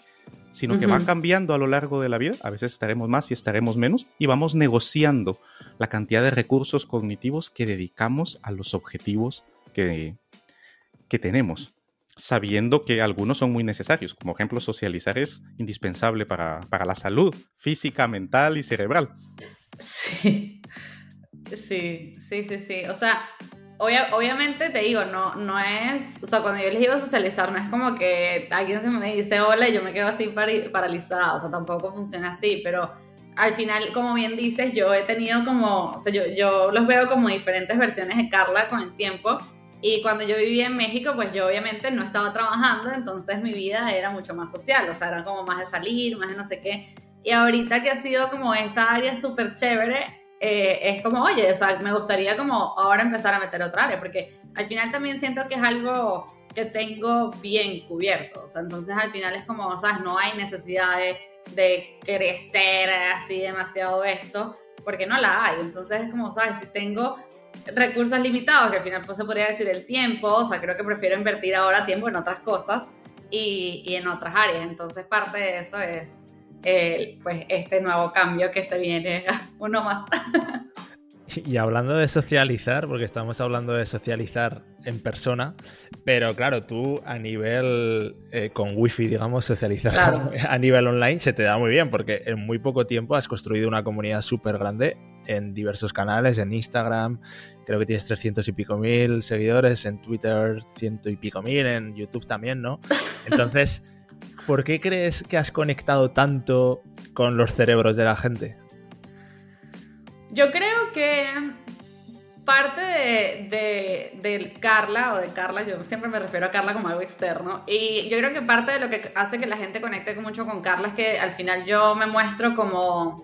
sino que va cambiando a lo largo de la vida. A veces estaremos más y estaremos menos y vamos negociando la cantidad de recursos cognitivos que dedicamos a los objetivos que, que tenemos, sabiendo que algunos son muy necesarios. Como ejemplo, socializar es indispensable para, para la salud física, mental y cerebral. Sí, sí, sí, sí, sí. O sea, obviamente te digo, no, no es, o sea, cuando yo les digo socializar, no es como que alguien se me dice hola y yo me quedo así paralizada, o sea, tampoco funciona así, pero al final, como bien dices, yo he tenido como, o sea, yo, yo los veo como diferentes versiones de Carla con el tiempo. Y cuando yo vivía en México, pues yo obviamente no estaba trabajando, entonces mi vida era mucho más social, o sea, era como más de salir, más de no sé qué. Y ahorita que ha sido como esta área súper chévere, eh, es como, oye, o sea, me gustaría como ahora empezar a meter otra área, porque al final también siento que es algo que tengo bien cubierto, o sea, entonces al final es como, sea, no hay necesidad de, de crecer así demasiado esto, porque no la hay, entonces es como, sabes, si tengo recursos limitados, que al final pues se podría decir el tiempo, o sea, creo que prefiero invertir ahora tiempo en otras cosas y, y en otras áreas, entonces parte de eso es pues este nuevo cambio que se viene, *laughs* uno más. *laughs* Y hablando de socializar, porque estamos hablando de socializar en persona, pero claro, tú a nivel eh, con wifi, digamos, socializar *laughs* a nivel online se te da muy bien, porque en muy poco tiempo has construido una comunidad súper grande en diversos canales, en Instagram, creo que tienes 300 y pico mil seguidores, en Twitter ciento y pico mil, en YouTube también, ¿no? Entonces... ¿por qué crees que has conectado tanto con los cerebros de la gente? Yo creo que parte de, Carla o de Carla, yo siempre me refiero a Carla como algo externo, y yo creo que parte de lo que hace que la gente conecte mucho con Carla es que al final yo me muestro como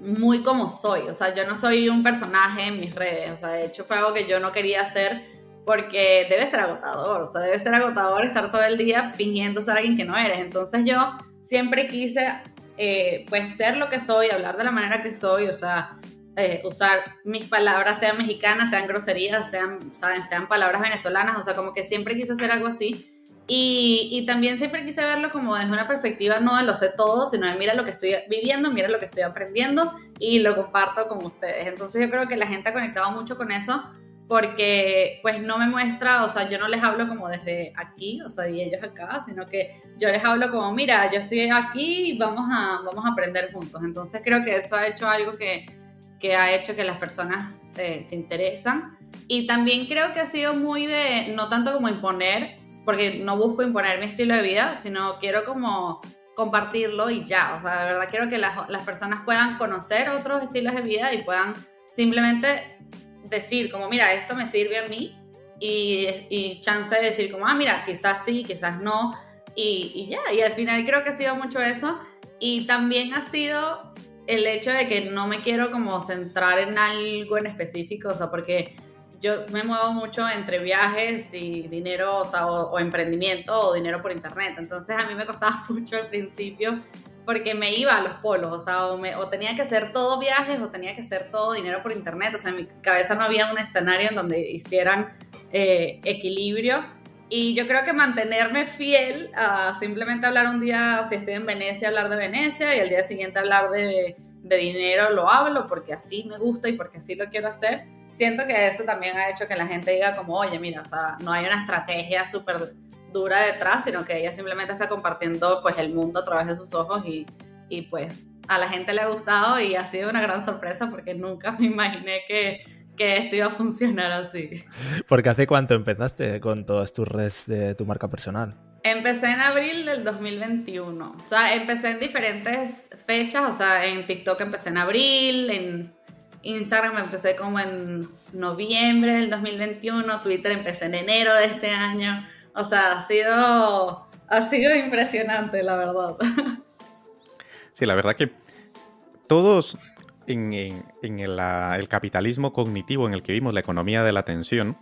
muy como soy, o sea, yo no soy un personaje en mis redes, o sea, de hecho fue algo que yo no quería hacer porque debe ser agotador, o sea, debe ser agotador estar todo el día fingiendo ser alguien que no eres. Entonces yo siempre quise, eh, pues, ser lo que soy, hablar de la manera que soy, o sea, eh, usar mis palabras, sean mexicanas, sean groserías, sean, ¿saben? sean palabras venezolanas, o sea, como que siempre quise hacer algo así. Y, y, también siempre quise verlo como desde una perspectiva no de lo sé todo, sino de mira lo que estoy viviendo, mira lo que estoy aprendiendo y lo comparto con ustedes. Entonces yo creo que la gente ha conectado mucho con eso porque pues no me muestra, o sea, yo no les hablo como desde aquí, o sea, y ellos acá, sino que yo les hablo como, mira, yo estoy aquí y vamos a, vamos a aprender juntos. Entonces creo que eso ha hecho algo que, que ha hecho que las personas eh, se interesan. Y también creo que ha sido muy de, no tanto como imponer, porque no busco imponer mi estilo de vida, sino quiero como compartirlo y ya, o sea, de verdad quiero que las, las personas puedan conocer otros estilos de vida y puedan simplemente decir como, mira, esto me sirve a mí y, y chance de decir como, ah, mira, quizás sí, quizás no, y, y, ya, y al final creo que ha sido mucho eso. Y también ha sido el hecho de que no me quiero como centrar en algo en específico, o sea, porque yo me muevo mucho entre viajes y dinero, o sea, o, o emprendimiento o dinero por internet, entonces a mí me costaba *laughs* mucho al principio porque me iba a los polos, o sea, o, tenía que hacer todo viajes o tenía que hacer todo dinero por internet, o sea, en mi cabeza no había un escenario en donde hicieran eh, equilibrio. Y yo creo que mantenerme fiel a simplemente hablar un día, si estoy en Venecia, hablar de Venecia y al día siguiente hablar de, de dinero, lo hablo porque así me gusta y porque así lo quiero hacer. Siento que eso también ha hecho que la gente diga como, oye, mira, o sea, no hay una estrategia súper dura detrás, sino que ella simplemente está compartiendo pues el mundo a través de sus ojos y, y pues a la gente le ha gustado y ha sido una gran sorpresa porque nunca me imaginé que, que esto iba a funcionar así. Porque hace cuánto empezaste con todas tus redes de tu marca personal? Empecé en abril del 2021. O sea, empecé en diferentes fechas. O sea, en TikTok empecé en abril, en Instagram empecé como en noviembre del 2021, Twitter empecé en enero de este año. O sea, ha sido, ha sido impresionante, la verdad. Sí, la verdad que todos en, el, capitalismo cognitivo en el que vimos la economía de la atención,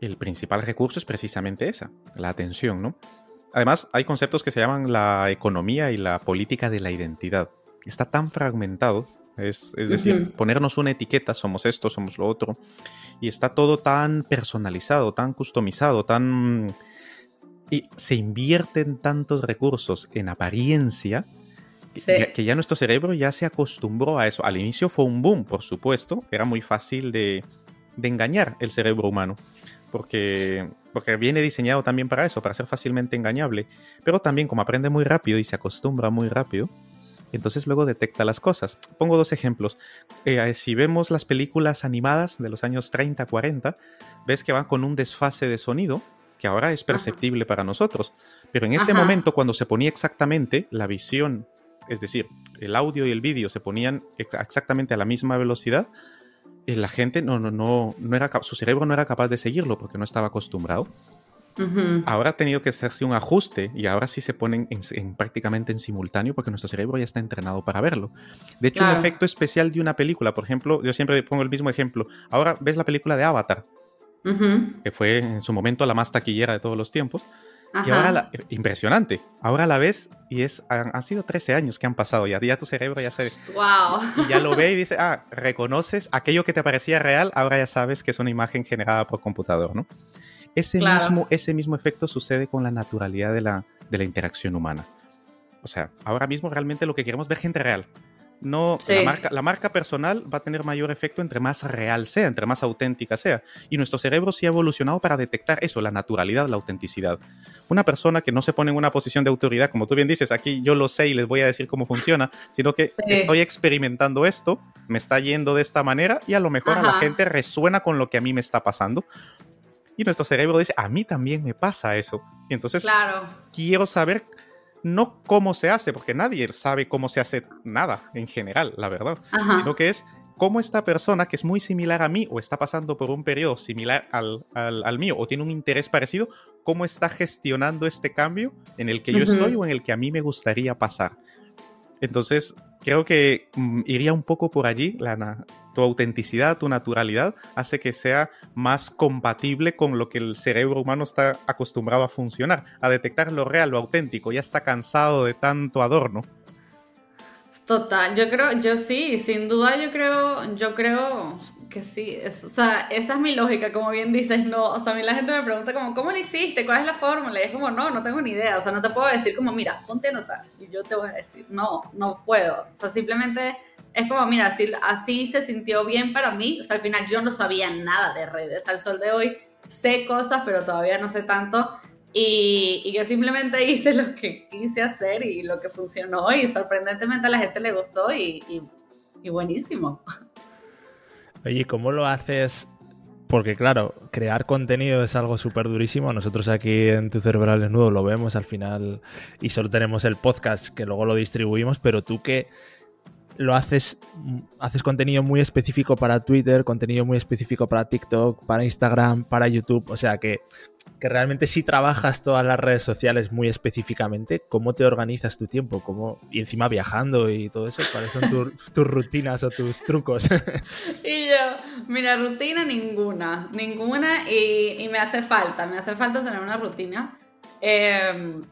el principal recurso es precisamente esa, la atención, ¿no? Además, hay conceptos que se llaman la economía y la política de la identidad. Está tan fragmentado, es, decir, ponernos una etiqueta, somos esto, somos lo otro, y está todo tan personalizado, tan customizado, tan y se invierten tantos recursos en apariencia que, ya nuestro cerebro ya se acostumbró a eso. Al inicio fue un boom, por supuesto, era muy fácil de, engañar el cerebro humano, porque, porque viene diseñado también para eso, para ser fácilmente engañable, pero también como aprende muy rápido y se acostumbra muy rápido, entonces luego detecta las cosas. Pongo dos ejemplos. Eh, si vemos las películas animadas de los años 30, 40, ves que van con un desfase de sonido que ahora es perceptible para nosotros. Pero en ese momento, cuando se ponía exactamente la visión, es decir, el audio y el vídeo se ponían exactamente a la misma velocidad, eh, la gente no, no, no, no era, su cerebro no era capaz de seguirlo porque no estaba acostumbrado. Ahora ha tenido que hacerse un ajuste y ahora sí se ponen en, prácticamente en simultáneo porque nuestro cerebro ya está entrenado para verlo. De hecho, un efecto especial de una película, por ejemplo, yo siempre pongo el mismo ejemplo. Ahora ves la película de Avatar, que fue en su momento la más taquillera de todos los tiempos. Y ahora, la, impresionante, ahora la ves y es, han, sido 13 años que han pasado ya, ya tu cerebro ya se... ¡Wow! Y ya lo ve y dice, ah, reconoces aquello que te parecía real, ahora ya sabes que es una imagen generada por computador, ¿no? Ese, mismo, ese mismo efecto sucede con la naturalidad de la, de la interacción humana. O sea, ahora mismo realmente lo que queremos es ver gente real. No, la, marca, la marca personal va a tener mayor efecto entre más real sea, entre más auténtica sea. Y nuestro cerebro sí ha evolucionado para detectar eso, la naturalidad, la autenticidad. Una persona que no se pone en una posición de autoridad, como tú bien dices, aquí yo lo sé y les voy a decir cómo funciona, sino que estoy experimentando esto, me está yendo de esta manera y a lo mejor a la gente resuena con lo que a mí me está pasando. Y nuestro cerebro dice, a mí también me pasa eso. Y entonces quiero saber no cómo se hace, porque nadie sabe cómo se hace nada en general, la verdad. Sino que es cómo esta persona que es muy similar a mí o está pasando por un periodo similar al, al, mío o tiene un interés parecido, cómo está gestionando este cambio en el que yo estoy o en el que a mí me gustaría pasar. Entonces, creo que mm, iría un poco por allí. La, tu autenticidad, tu naturalidad, hace que sea más compatible con lo que el cerebro humano está acostumbrado a funcionar, a detectar lo real, lo auténtico. Ya está cansado de tanto adorno. Total, yo creo, yo sí, sin duda yo creo, yo creo, que sí, o sea, esa es mi lógica, como bien dices, no, o sea, a mí la gente me pregunta como, ¿cómo lo hiciste? ¿Cuál es la fórmula? Y es como, no, no tengo ni idea, o sea, no te puedo decir como, mira, ponte a notar, y yo te voy a decir, no, no puedo, o sea, simplemente es como, mira, así, así se sintió bien para mí, o sea, al final yo no sabía nada de redes, al sol de hoy sé cosas, pero todavía no sé tanto, y, y, yo simplemente hice lo que quise hacer y lo que funcionó y sorprendentemente a la gente le gustó y, y, y buenísimo. Oye, ¿cómo lo haces? Porque claro, crear contenido es algo súper durísimo. Nosotros aquí en Tu Cerebral Desnudo lo vemos al final y solo tenemos el podcast que luego lo distribuimos, pero tú que lo haces, haces contenido muy específico para Twitter, contenido muy específico para TikTok, para Instagram, para YouTube, o sea que que realmente si trabajas todas las redes sociales muy específicamente, ¿cómo te organizas tu tiempo? ¿Cómo, y encima viajando y todo eso, ¿cuáles son *laughs* tus rutinas o tus trucos? y yo, mira, rutina ninguna, ninguna y, me hace falta, me hace falta tener una rutina. Em,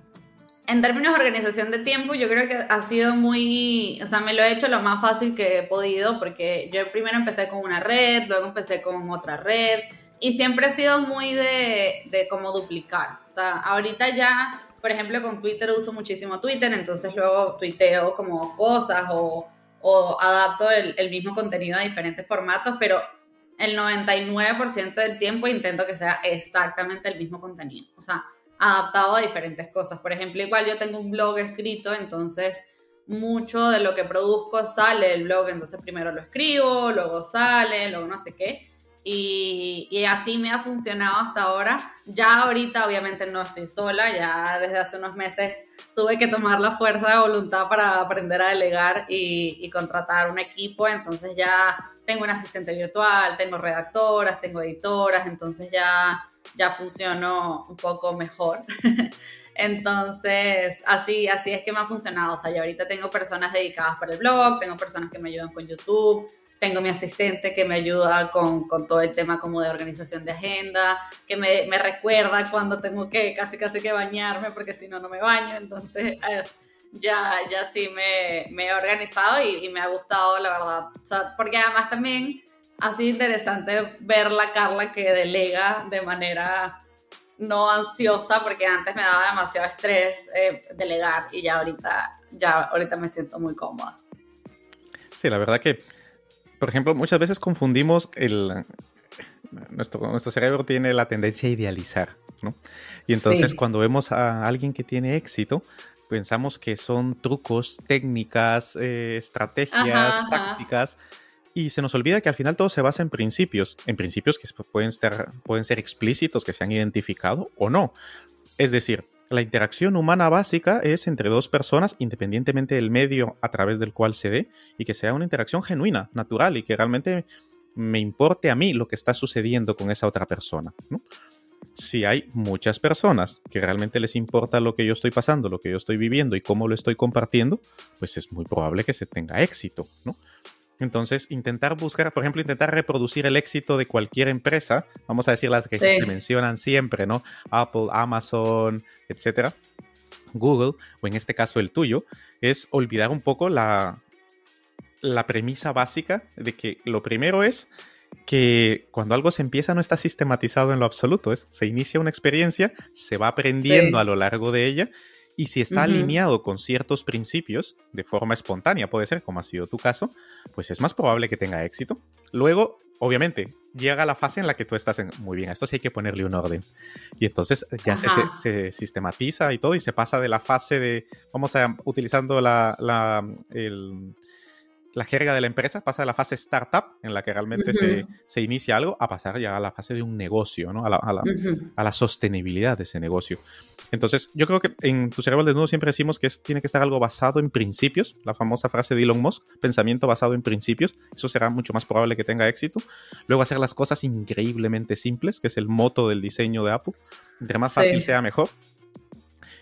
en términos de organización de tiempo, yo creo que ha sido muy, o sea, me lo he hecho lo más fácil que he podido porque yo primero empecé con una red, luego empecé con otra red y siempre he sido muy de, de como duplicar. O sea, ahorita ya, por ejemplo, con Twitter uso muchísimo Twitter, entonces luego tuiteo como cosas o, o adapto el, el, mismo contenido a diferentes formatos, pero el 99% del tiempo intento que sea exactamente el mismo contenido. O sea, adaptado a diferentes cosas. Por ejemplo, igual yo tengo un blog escrito, entonces mucho de lo que produzco sale del blog, entonces primero lo escribo, luego sale, luego no sé qué. Y, así me ha funcionado hasta ahora. Ya ahorita obviamente no estoy sola, ya desde hace unos meses tuve que tomar la fuerza de voluntad para aprender a delegar y, contratar un equipo, entonces ya tengo un asistente virtual, tengo redactoras, tengo editoras, entonces ya, ya funciono un poco mejor. *laughs* Entonces, así, así es que me ha funcionado. O sea, ya ahorita tengo personas dedicadas para el blog, tengo personas que me ayudan con YouTube, tengo mi asistente que me ayuda con, con, todo el tema como de organización de agenda, que me, me, recuerda cuando tengo que casi casi que bañarme porque si no, no me baño. Entonces, eh, ya, ya sí me, me he organizado y, y, me ha gustado, la verdad. O sea, porque además también ha sido interesante ver la Carla que delega de manera no ansiosa, porque antes me daba demasiado estrés eh, delegar y ya ahorita, ya ahorita me siento muy cómoda. Sí, la verdad que por ejemplo, muchas veces confundimos el... Nuestro, nuestro cerebro tiene la tendencia a idealizar, ¿no? Y entonces cuando vemos a alguien que tiene éxito, pensamos que son trucos, técnicas, eh, estrategias, tácticas, y se nos olvida que al final todo se basa en principios, en principios que pueden ser, pueden ser explícitos, que se han identificado o no. Es decir, la interacción humana básica es entre dos personas, independientemente del medio a través del cual se dé, y que sea una interacción genuina, natural, y que realmente me importe a mí lo que está sucediendo con esa otra persona. Si hay muchas personas que realmente les importa lo que yo estoy pasando, lo que yo estoy viviendo y cómo lo estoy compartiendo, pues es muy probable que se tenga éxito, ¿no? Entonces, intentar buscar, por ejemplo, intentar reproducir el éxito de cualquier empresa, vamos a decir las que se mencionan siempre, ¿no? Apple, Amazon, etcétera, Google, o en este caso el tuyo, es olvidar un poco la, la premisa básica de que lo primero es que cuando algo se empieza no está sistematizado en lo absoluto, es, se inicia una experiencia, se va aprendiendo a lo largo de ella y si está alineado con ciertos principios de forma espontánea, puede ser como ha sido tu caso, pues es más probable que tenga éxito. Luego, obviamente, llega la fase en la que tú estás en, muy bien, esto sí hay que ponerle un orden. Y entonces ya se, sistematiza y todo y se pasa de la fase de, vamos a, utilizando la, la, el, la jerga de la empresa pasa de la fase startup, en la que realmente se, inicia algo, a pasar ya a la fase de un negocio, ¿no? a, la, a, la, sostenibilidad de ese negocio. Entonces, yo creo que en tu cerebro desnudo siempre decimos que tiene que estar algo basado en principios, la famosa frase de Elon Musk, pensamiento basado en principios, eso será mucho más probable que tenga éxito. Luego hacer las cosas increíblemente simples, que es el moto del diseño de Apple. Entre más fácil sea, mejor.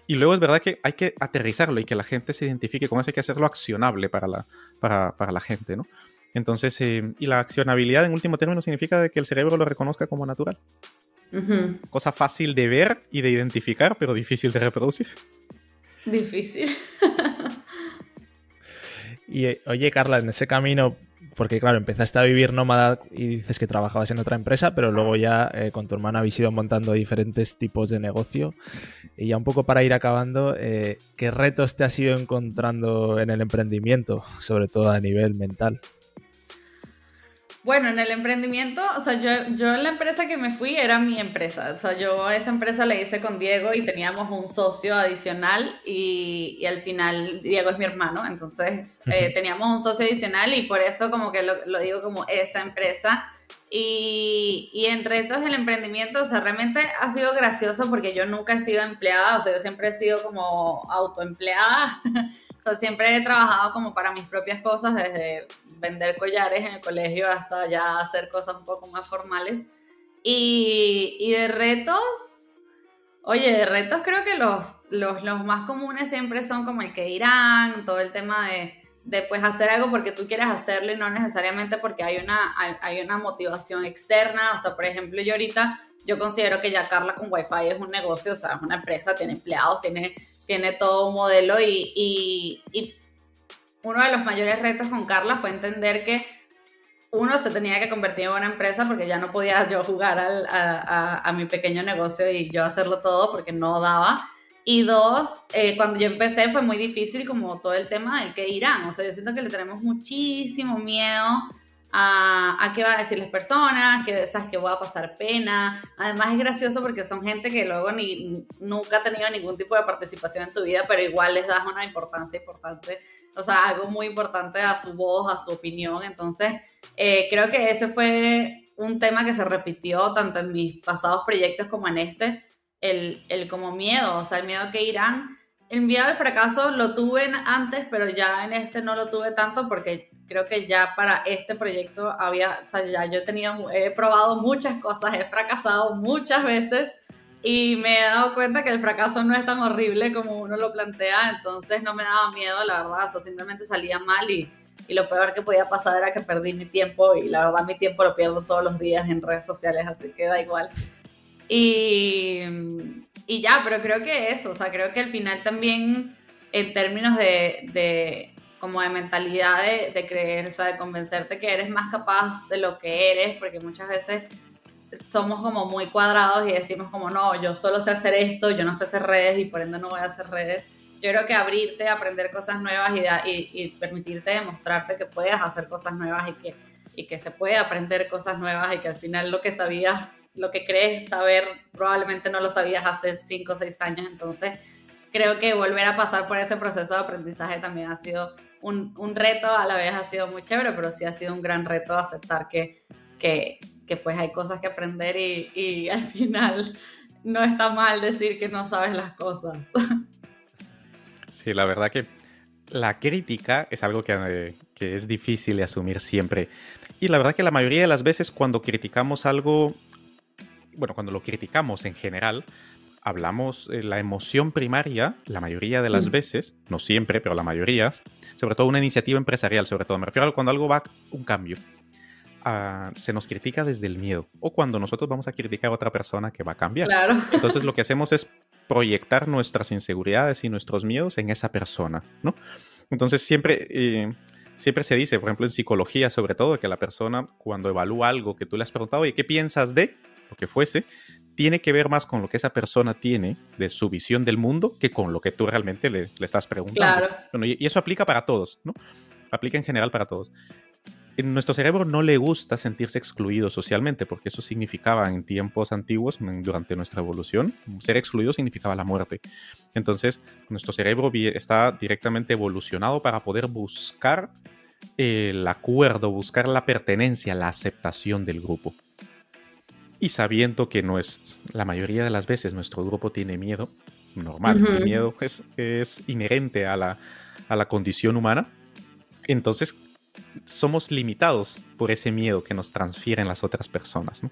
Y luego es verdad que hay que aterrizarlo y que la gente se identifique con eso, hay que hacerlo accionable para la, para, la gente, ¿no? Entonces, eh, y la accionabilidad en último término significa de que el cerebro lo reconozca como natural. Cosa fácil de ver y de identificar, pero difícil de reproducir. Difícil. *laughs* y eh, oye, Carla, en ese camino porque claro, empezaste a vivir nómada y dices que trabajabas en otra empresa, pero luego ya eh, con tu hermana habéis ido montando diferentes tipos de negocio. Y ya un poco para ir acabando, eh, ¿qué retos te has ido encontrando en el emprendimiento, sobre todo a nivel mental? Bueno, en el emprendimiento, o sea, yo, yo en la empresa que me fui era mi empresa. O sea, yo esa empresa la hice con Diego y teníamos un socio adicional y, y al final Diego es mi hermano, entonces eh, teníamos un socio adicional y por eso como que lo, lo digo como esa empresa. Y, y, en retos del emprendimiento, o sea, realmente ha sido gracioso porque yo nunca he sido empleada, o sea, yo siempre he sido como autoempleada. *laughs* o sea, siempre he trabajado como para mis propias cosas, desde vender collares en el colegio hasta ya hacer cosas un poco más formales. Y, y de retos, oye, de retos creo que los, los, los, más comunes siempre son como el que irán, todo el tema de, de pues hacer algo porque tú quieres hacerlo y no necesariamente porque hay una, hay, hay una motivación externa. O sea, por ejemplo, yo ahorita, yo considero que ya Carla con Wi-Fi es un negocio, o sea, es una empresa, tiene empleados, tiene, tiene todo un modelo y, y, y uno de los mayores retos con Carla fue entender que uno se tenía que convertir en una empresa porque ya no podía yo jugar a, mi pequeño negocio y yo hacerlo todo porque no daba. Y dos, eh, cuando yo empecé fue muy difícil como todo el tema del que irán. O sea, yo siento que le tenemos muchísimo miedo a, a qué va a decir las personas, que, sabes, que voy a pasar pena. Además es gracioso porque son gente que luego ni, nunca ha tenido ningún tipo de participación en tu vida, pero igual les das una importancia importante o sea, algo muy importante a su voz, a su opinión. Entonces, eh, creo que ese fue un tema que se repitió tanto en mis pasados proyectos como en este, el, el como miedo, o sea, el miedo que irán. El miedo al fracaso lo tuve antes, pero ya en este no lo tuve tanto porque creo que ya para este proyecto había, o sea, ya yo he tenido, he probado muchas cosas, he fracasado muchas veces y me he dado cuenta que el fracaso no es tan horrible como uno lo plantea, entonces no me daba miedo, la verdad, o simplemente salía mal y, y, lo peor que podía pasar era que perdí mi tiempo y la verdad mi tiempo lo pierdo todos los días en redes sociales, así que da igual. Y, y ya, pero creo que eso, o sea, creo que al final también en términos de, de como de mentalidad de, de creer, o sea, de convencerte que eres más capaz de lo que eres, porque muchas veces somos como muy cuadrados y decimos como, no, yo solo sé hacer esto, yo no sé hacer redes y por ende no voy a hacer redes. Yo creo que abrirte, aprender cosas nuevas y, y, permitirte demostrarte que puedes hacer cosas nuevas y que, y que se puede aprender cosas nuevas y que al final lo que sabías, lo que crees saber, probablemente no lo sabías hace 5 o 6 años. Entonces, creo que volver a pasar por ese proceso de aprendizaje también ha sido un, un reto, a la vez ha sido muy chévere, pero sí ha sido un gran reto aceptar que, que que pues hay cosas que aprender y, al final no está mal decir que no sabes las cosas. Sí, la verdad que la crítica es algo que, eh, que, es difícil de asumir siempre. Y la verdad que la mayoría de las veces cuando criticamos algo bueno, cuando lo criticamos en general, hablamos eh, la emoción primaria, la mayoría de las veces, no siempre, pero la mayoría, sobre todo una iniciativa empresarial, sobre todo, me refiero a cuando algo va un cambio. Se nos critica desde el miedo o cuando nosotros vamos a criticar a otra persona que va a cambiar. Claro. *laughs* Entonces lo que hacemos es proyectar nuestras inseguridades y nuestros miedos en esa persona, ¿no? Entonces siempre, eh, siempre se dice, por ejemplo en psicología sobre todo, que la persona cuando evalúa algo que tú le has preguntado, oye, ¿qué piensas de lo que fuese? tiene que ver más con lo que esa persona tiene de su visión del mundo que con lo que tú realmente le, estás preguntando. Claro. y, eso aplica para todos, ¿no? Aplica en general para todos. En nuestro cerebro no le gusta sentirse excluido socialmente, porque eso significaba en tiempos antiguos, durante nuestra evolución, ser excluido significaba la muerte. Entonces, nuestro cerebro está directamente evolucionado para poder buscar el acuerdo, buscar la pertenencia, la aceptación del grupo y sabiendo que no es, la mayoría de las veces nuestro grupo tiene miedo, normal, el miedo es, es inherente a la, a la condición humana, entonces somos limitados por ese miedo que nos transfieren las otras personas.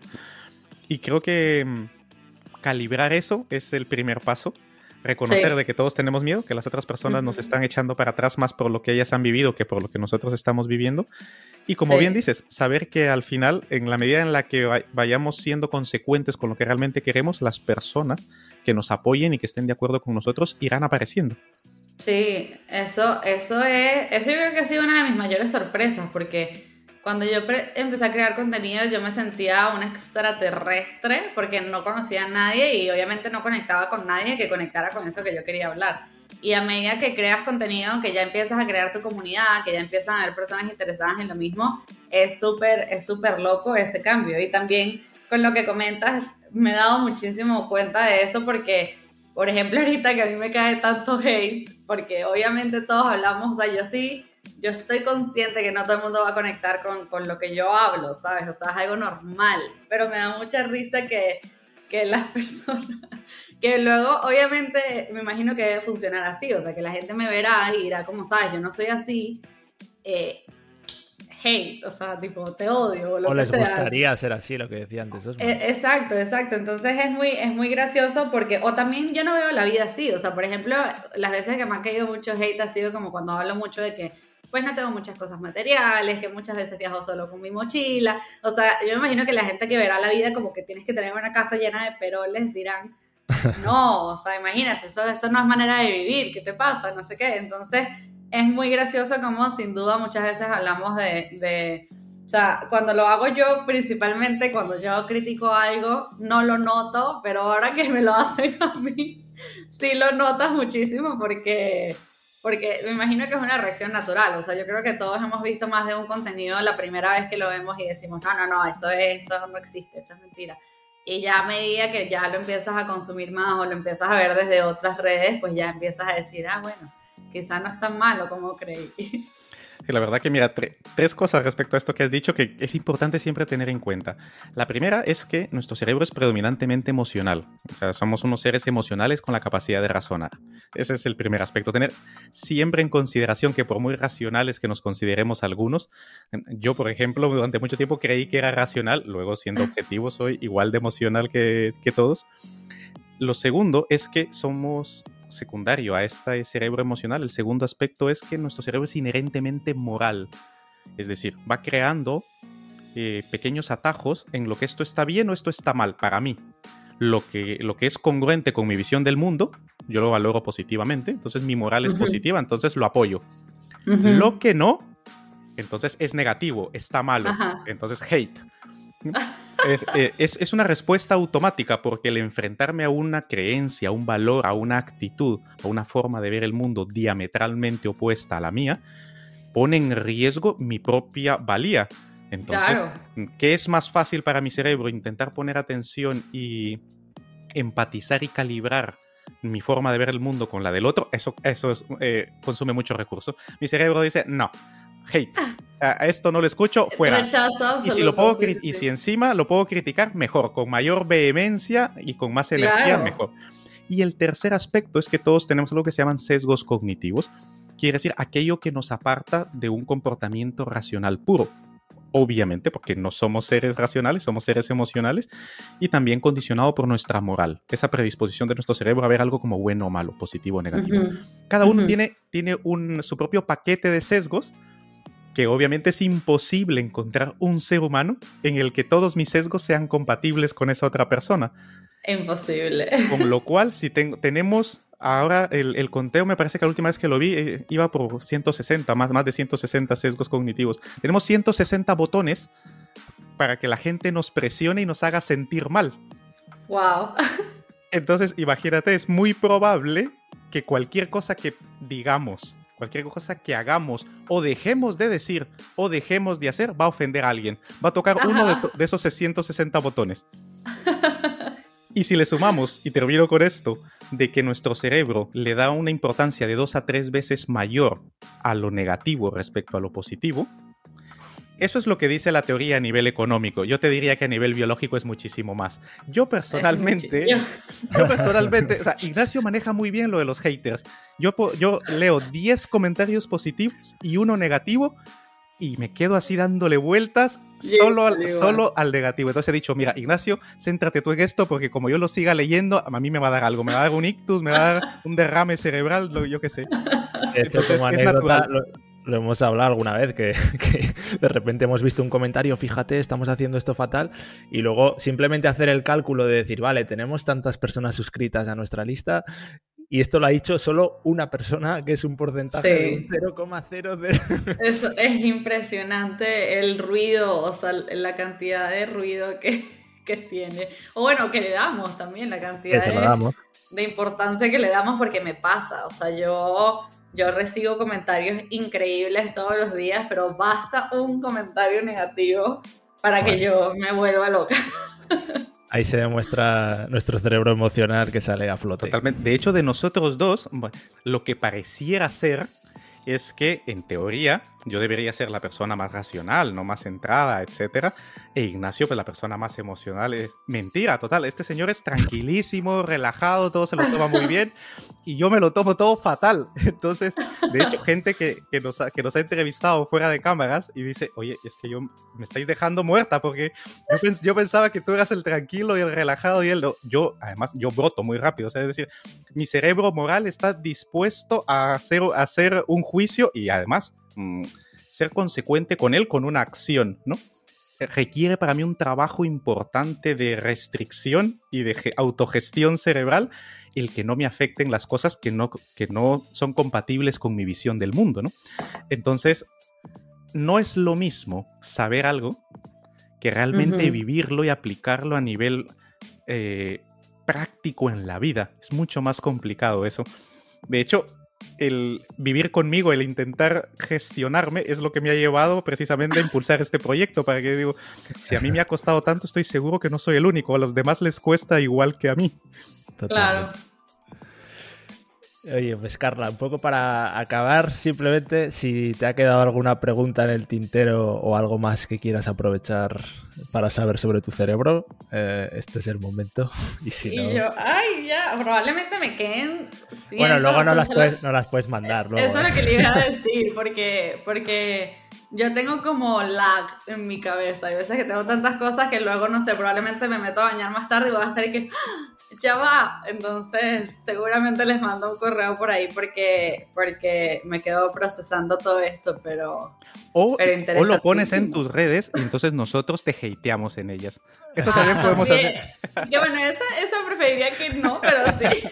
Y creo que mm, calibrar eso es el primer paso. Reconocer de que todos tenemos miedo, que las otras personas nos están echando para atrás más por lo que ellas han vivido que por lo que nosotros estamos viviendo. Y como bien dices, saber que al final, en la medida en la que vayamos siendo consecuentes con lo que realmente queremos, las personas que nos apoyen y que estén de acuerdo con nosotros irán apareciendo. Sí, eso, eso es, eso yo creo que ha sido una de mis mayores sorpresas, porque cuando yo empecé a crear contenido yo me sentía una extraterrestre porque no conocía a nadie y obviamente no conectaba con nadie que conectara con eso que yo quería hablar. Y a medida que creas contenido, que ya empiezas a crear tu comunidad, que ya empiezan a haber personas interesadas en lo mismo, es súper es súper loco ese cambio. Y también con lo que comentas, me he dado muchísimo cuenta de eso porque, por ejemplo, ahorita que a mí me cae tanto hate, porque obviamente todos hablamos, o sea, yo estoy, yo estoy consciente que no todo el mundo va a conectar con, con lo que yo hablo, ¿sabes? O sea, es algo normal, pero me da mucha risa que, que las *laughs* personas que luego, obviamente, me imagino que debe funcionar así, o sea, que la gente me verá y dirá, como sabes, yo no soy así, eh, hate, o sea, tipo, te odio. O, lo o les gustaría ser así, lo que decía antes. Eh, exacto, exacto. Entonces es muy, es muy gracioso porque, o también yo no veo la vida así, o sea, por ejemplo, las veces que me ha caído mucho hate ha sido como cuando hablo mucho de que pues no tengo muchas cosas materiales, que muchas veces viajo solo con mi mochila. O sea, yo me imagino que la gente que verá la vida como que tienes que tener una casa llena de peroles dirán, *laughs* no, o sea, imagínate, eso, eso no es manera de vivir, ¿qué te pasa? No sé qué. Entonces, es muy gracioso como sin duda muchas veces hablamos de, de, o sea, cuando lo hago yo, principalmente cuando yo critico algo, no lo noto, pero ahora que me lo hacen a mí, *laughs* sí lo notas muchísimo porque, porque me imagino que es una reacción natural, o sea, yo creo que todos hemos visto más de un contenido la primera vez que lo vemos y decimos, no, no, no, eso, es, eso no existe, eso es mentira. Y ya a medida que ya lo empiezas a consumir más o lo empiezas a ver desde otras redes, pues ya empiezas a decir, ah, bueno, quizá no es tan malo como creí. *laughs* la verdad que mira, tres cosas respecto a esto que has dicho que es importante siempre tener en cuenta. La primera es que nuestro cerebro es predominantemente emocional. O sea, somos unos seres emocionales con la capacidad de razonar. Ese es el primer aspecto. Tener siempre en consideración que por muy racionales que nos consideremos algunos, yo, por ejemplo, durante mucho tiempo creí que era racional, luego siendo *laughs* objetivo soy igual de emocional que, que todos. Lo segundo es que somos secundario a este cerebro emocional. El segundo aspecto es que nuestro cerebro es inherentemente moral. Es decir, va creando eh, pequeños atajos en lo que esto está bien o esto está mal para mí. Lo que, lo que es congruente con mi visión del mundo, yo lo valoro positivamente. Entonces mi moral es positiva, entonces lo apoyo. Lo que no, entonces es negativo, está malo. Entonces hate. Eh, es, una respuesta automática porque el enfrentarme a una creencia, a un valor, a una actitud, a una forma de ver el mundo diametralmente opuesta a la mía, pone en riesgo mi propia valía. Entonces, ¿qué es más fácil para mi cerebro? Intentar poner atención y empatizar y calibrar mi forma de ver el mundo con la del otro, eso, eso eh, consume mucho recurso. Mi cerebro dice, no, hate. A esto no lo escucho, fuera. y si, lo puedo y si encima lo puedo criticar, mejor, con mayor vehemencia y con más energía, mejor. Y el tercer aspecto es que todos tenemos algo que se llaman sesgos cognitivos, quiere decir aquello que nos aparta de un comportamiento racional puro. obviamente, porque no somos seres racionales, somos seres emocionales, y también condicionado por nuestra moral, esa predisposición de nuestro cerebro a ver algo como bueno o malo, positivo o negativo. Cada uno tiene, tiene un, su propio paquete de sesgos que obviamente es imposible encontrar un ser humano en el que todos mis sesgos sean compatibles con esa otra persona. Imposible. Con lo *laughs* cual, si tenemos ahora el, conteo, me parece que la última vez que lo vi eh, iba por 160, más, más de 160 sesgos cognitivos. Tenemos 160 botones para que la gente nos presione y nos haga sentir mal. Wow. Entonces, imagínate, es muy probable que cualquier cosa que digamos, cualquier cosa que hagamos o dejemos de decir o dejemos de hacer va a ofender a alguien. Va a tocar uno de, de, esos 160 botones. Y si le sumamos, y termino con esto, de que nuestro cerebro le da una importancia de dos a tres veces mayor a lo negativo respecto a lo positivo, eso es lo que dice la teoría a nivel económico. Yo te diría que a nivel biológico es muchísimo más. Yo personalmente, *laughs* yo personalmente, o sea, Ignacio maneja muy bien lo de los haters. Yo, yo leo 10 comentarios positivos y uno negativo y me quedo así dándole vueltas solo, al, solo al negativo. Entonces he dicho, mira, Ignacio, céntrate tú en esto porque como yo lo siga leyendo, a mí me va a dar algo, me va a dar un ictus, me va a dar un derrame cerebral, yo qué sé. *laughs* De hecho, como anécdota, lo, hemos hablado alguna vez, que, *laughs* que, de repente hemos visto un comentario, fíjate, estamos haciendo esto fatal, y luego simplemente hacer el cálculo de decir, vale, tenemos tantas personas suscritas a nuestra lista y esto lo ha dicho solo una persona, que es un porcentaje de 0,00. Eso es impresionante el ruido, o sea, la cantidad de ruido que, que tiene. O bueno, que le damos también, la cantidad de, de, importancia que le damos porque me pasa. O sea, yo, yo recibo comentarios increíbles todos los días, pero basta un comentario negativo para que yo me vuelva loca. *laughs* Ahí se demuestra nuestro cerebro emocional que sale a flote. Totalmente. De hecho, de nosotros dos, lo que pareciera ser es que, en teoría, yo debería ser la persona más racional, no más centrada, etc. E Ignacio, pues la persona más emocional. Es mentira, total. Este señor es tranquilísimo, *laughs* relajado, todo se lo toma muy bien. Y yo me lo tomo todo fatal. *laughs* Entonces, de hecho, *laughs* gente que, que, nos, ha, que nos ha entrevistado fuera de cámaras y dice, oye, es que yo me estáis dejando muerta porque yo, yo pensaba que tú eras el tranquilo y el relajado y él, yo, además, yo broto muy rápido. O sea, es decir, mi cerebro moral está dispuesto a hacer, a hacer un juicio y además mm, ser consecuente con él con una acción, ¿no? Requiere para mí un trabajo importante de restricción y de autogestión cerebral el que no me afecten las cosas que no, que no son compatibles con mi visión del mundo, ¿no? Entonces, no es lo mismo saber algo que realmente vivirlo y aplicarlo a nivel eh, práctico en la vida. Es mucho más complicado eso. De hecho, el vivir conmigo, el intentar gestionarme, es lo que me ha llevado precisamente a impulsar este proyecto. Para que digo, si a mí me ha costado tanto, estoy seguro que no soy el único. A los demás les cuesta igual que a mí. Claro. Oye, pues Carla, un poco para acabar, simplemente si te ha quedado alguna pregunta en el tintero o algo más que quieras aprovechar para saber sobre tu cerebro, eh, este es el momento. *laughs* Y si no... yo, ay, ya, probablemente me queden. Bueno, luego no las, puedes, no las puedes mandar. Luego, eso es lo que le iba a *laughs* decir, porque, porque yo tengo como lag en mi cabeza. Hay veces que tengo tantas cosas que luego, no sé, probablemente me meto a bañar más tarde y voy a estar y que ya va. Entonces, seguramente les mando un correo por ahí porque, porque me quedo procesando todo esto, pero. O, o lo pones en tus redes y entonces nosotros te hateamos en ellas. Eso también ah, podemos hacer. Que bueno, esa, esa preferiría que no, pero sí.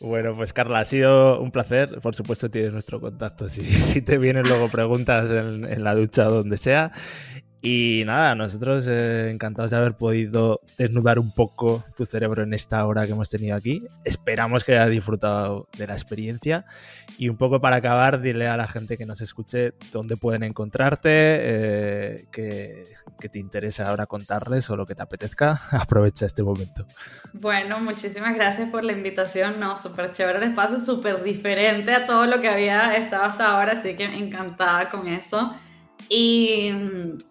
Bueno, pues Carla, ha sido un placer. Por supuesto, tienes nuestro contacto si, si te vienen luego preguntas en, en la ducha o donde sea. Y nada, nosotros eh, encantados de haber podido desnudar un poco tu cerebro en esta hora que hemos tenido aquí. Esperamos que hayas disfrutado de la experiencia. Y un poco para acabar, dile a la gente que nos escuche dónde pueden encontrarte, eh, que, te interesa ahora contarles o lo que te apetezca. *laughs* Aprovecha este momento. Bueno, muchísimas gracias por la invitación. No, súper chévere el espacio, súper diferente a todo lo que había estado hasta ahora, así que encantada con eso. Y,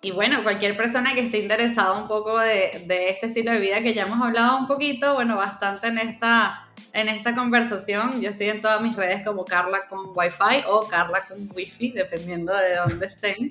y, bueno, cualquier persona que esté interesada un poco de, de, este estilo de vida que ya hemos hablado un poquito, bueno, bastante en esta, en esta conversación. Yo estoy en todas mis redes como Carla con Wi-Fi o Carla con Wi-Fi, dependiendo de dónde estén.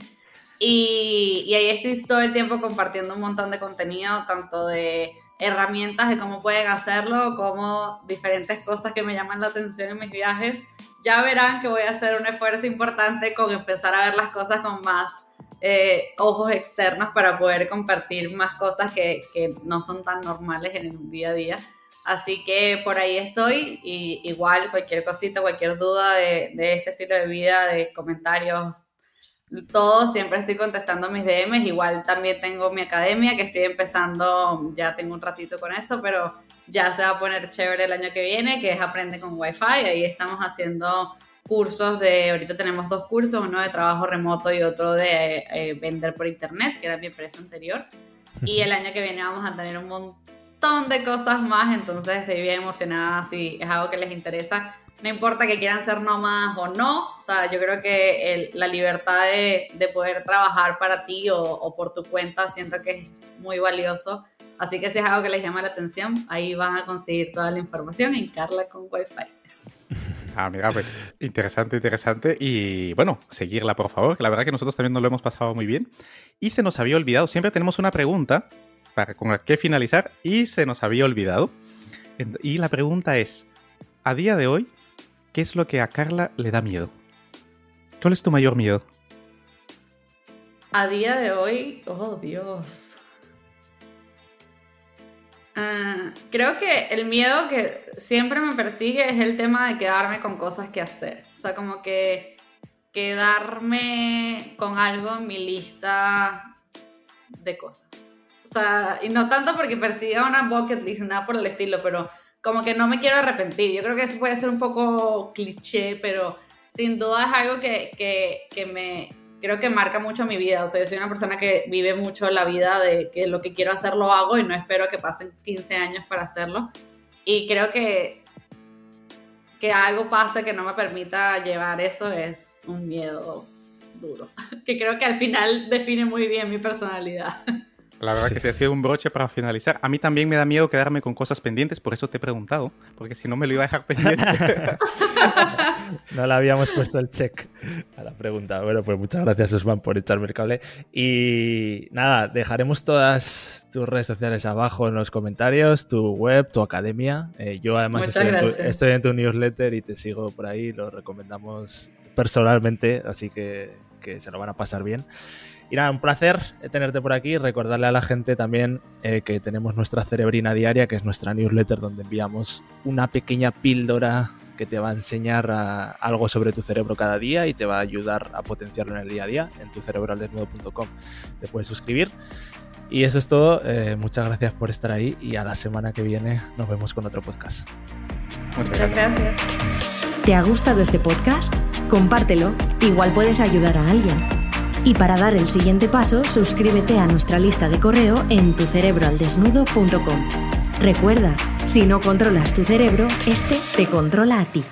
Y, y ahí estoy todo el tiempo compartiendo un montón de contenido, tanto de herramientas de cómo pueden hacerlo, como diferentes cosas que me llaman la atención en mis viajes. Ya verán que voy a hacer un esfuerzo importante con empezar a ver las cosas con más eh, ojos externos para poder compartir más cosas que, que, no son tan normales en el día a día. Así que por ahí estoy y igual cualquier cosita, cualquier duda de, de este estilo de vida, de comentarios, todo, siempre estoy contestando mis DMs. Igual también tengo mi academia que estoy empezando, ya tengo un ratito con eso, pero ya se va a poner chévere el año que viene, que es Aprende con Wi-Fi. Ahí estamos haciendo cursos de, ahorita tenemos dos cursos, uno de trabajo remoto y otro de eh, vender por internet, que era mi empresa anterior. Y el año que viene vamos a tener un montón de cosas más, entonces estoy bien emocionada si es algo que les interesa no importa que quieran ser nómadas o no, o sea, yo creo que la libertad de, de, poder trabajar para ti o, o, por tu cuenta siento que es muy valioso. Así que si es algo que les llama la atención, ahí van a conseguir toda la información en Carla con Wi-Fi. Ah, mira, pues interesante, interesante. Y bueno, seguirla, por favor, que la verdad que nosotros también nos lo hemos pasado muy bien. Y se nos había olvidado, siempre tenemos una pregunta para con la que finalizar y se nos había olvidado. Y la pregunta es, a día de hoy, ¿qué es lo que a Carla le da miedo? ¿Cuál es tu mayor miedo? A día de hoy, oh Dios. Uh, creo que el miedo que siempre me persigue es el tema de quedarme con cosas que hacer. O sea, como que quedarme con algo en mi lista de cosas. O sea, y no tanto porque persiga una bucket list, nada por el estilo, pero como que no me quiero arrepentir. Yo creo que eso puede ser un poco cliché, pero sin duda es algo que, que, que, me creo que marca mucho mi vida. O sea, yo soy una persona que vive mucho la vida de que lo que quiero hacer lo hago y no espero que pasen 15 años para hacerlo. Y creo que que algo pase que no me permita llevar eso es un miedo duro, *laughs* que creo que al final define muy bien mi personalidad. *laughs* La verdad que sí ha sido un broche para finalizar. A mí también me da miedo quedarme con cosas pendientes, por eso te he preguntado, porque si no me lo iba a dejar pendiente. *laughs* no le habíamos puesto el check a la pregunta. Bueno, pues muchas gracias, Osman, por echarme el cable. Y nada, dejaremos todas tus redes sociales abajo en los comentarios, tu web, tu academia. Eh, yo además estoy en, tu, estoy en, tu, newsletter y te sigo por ahí, lo recomendamos personalmente, así que, que se lo van a pasar bien. Y nada, un placer tenerte por aquí. Recordarle a la gente también eh, que tenemos nuestra cerebrina diaria, que es nuestra newsletter donde enviamos una pequeña píldora que te va a enseñar a, algo sobre tu cerebro cada día y te va a ayudar a potenciarlo en el día a día. En tucerebroaldesnudo.com te puedes suscribir. Y eso es todo. Eh, muchas gracias por estar ahí y a la semana que viene nos vemos con otro podcast. Muchas gracias. ¿Te ha gustado este podcast? Compártelo. Igual puedes ayudar a alguien. Y para dar el siguiente paso, suscríbete a nuestra lista de correo en tucerebroaldesnudo.com. Recuerda, si no controlas tu cerebro, este te controla a ti.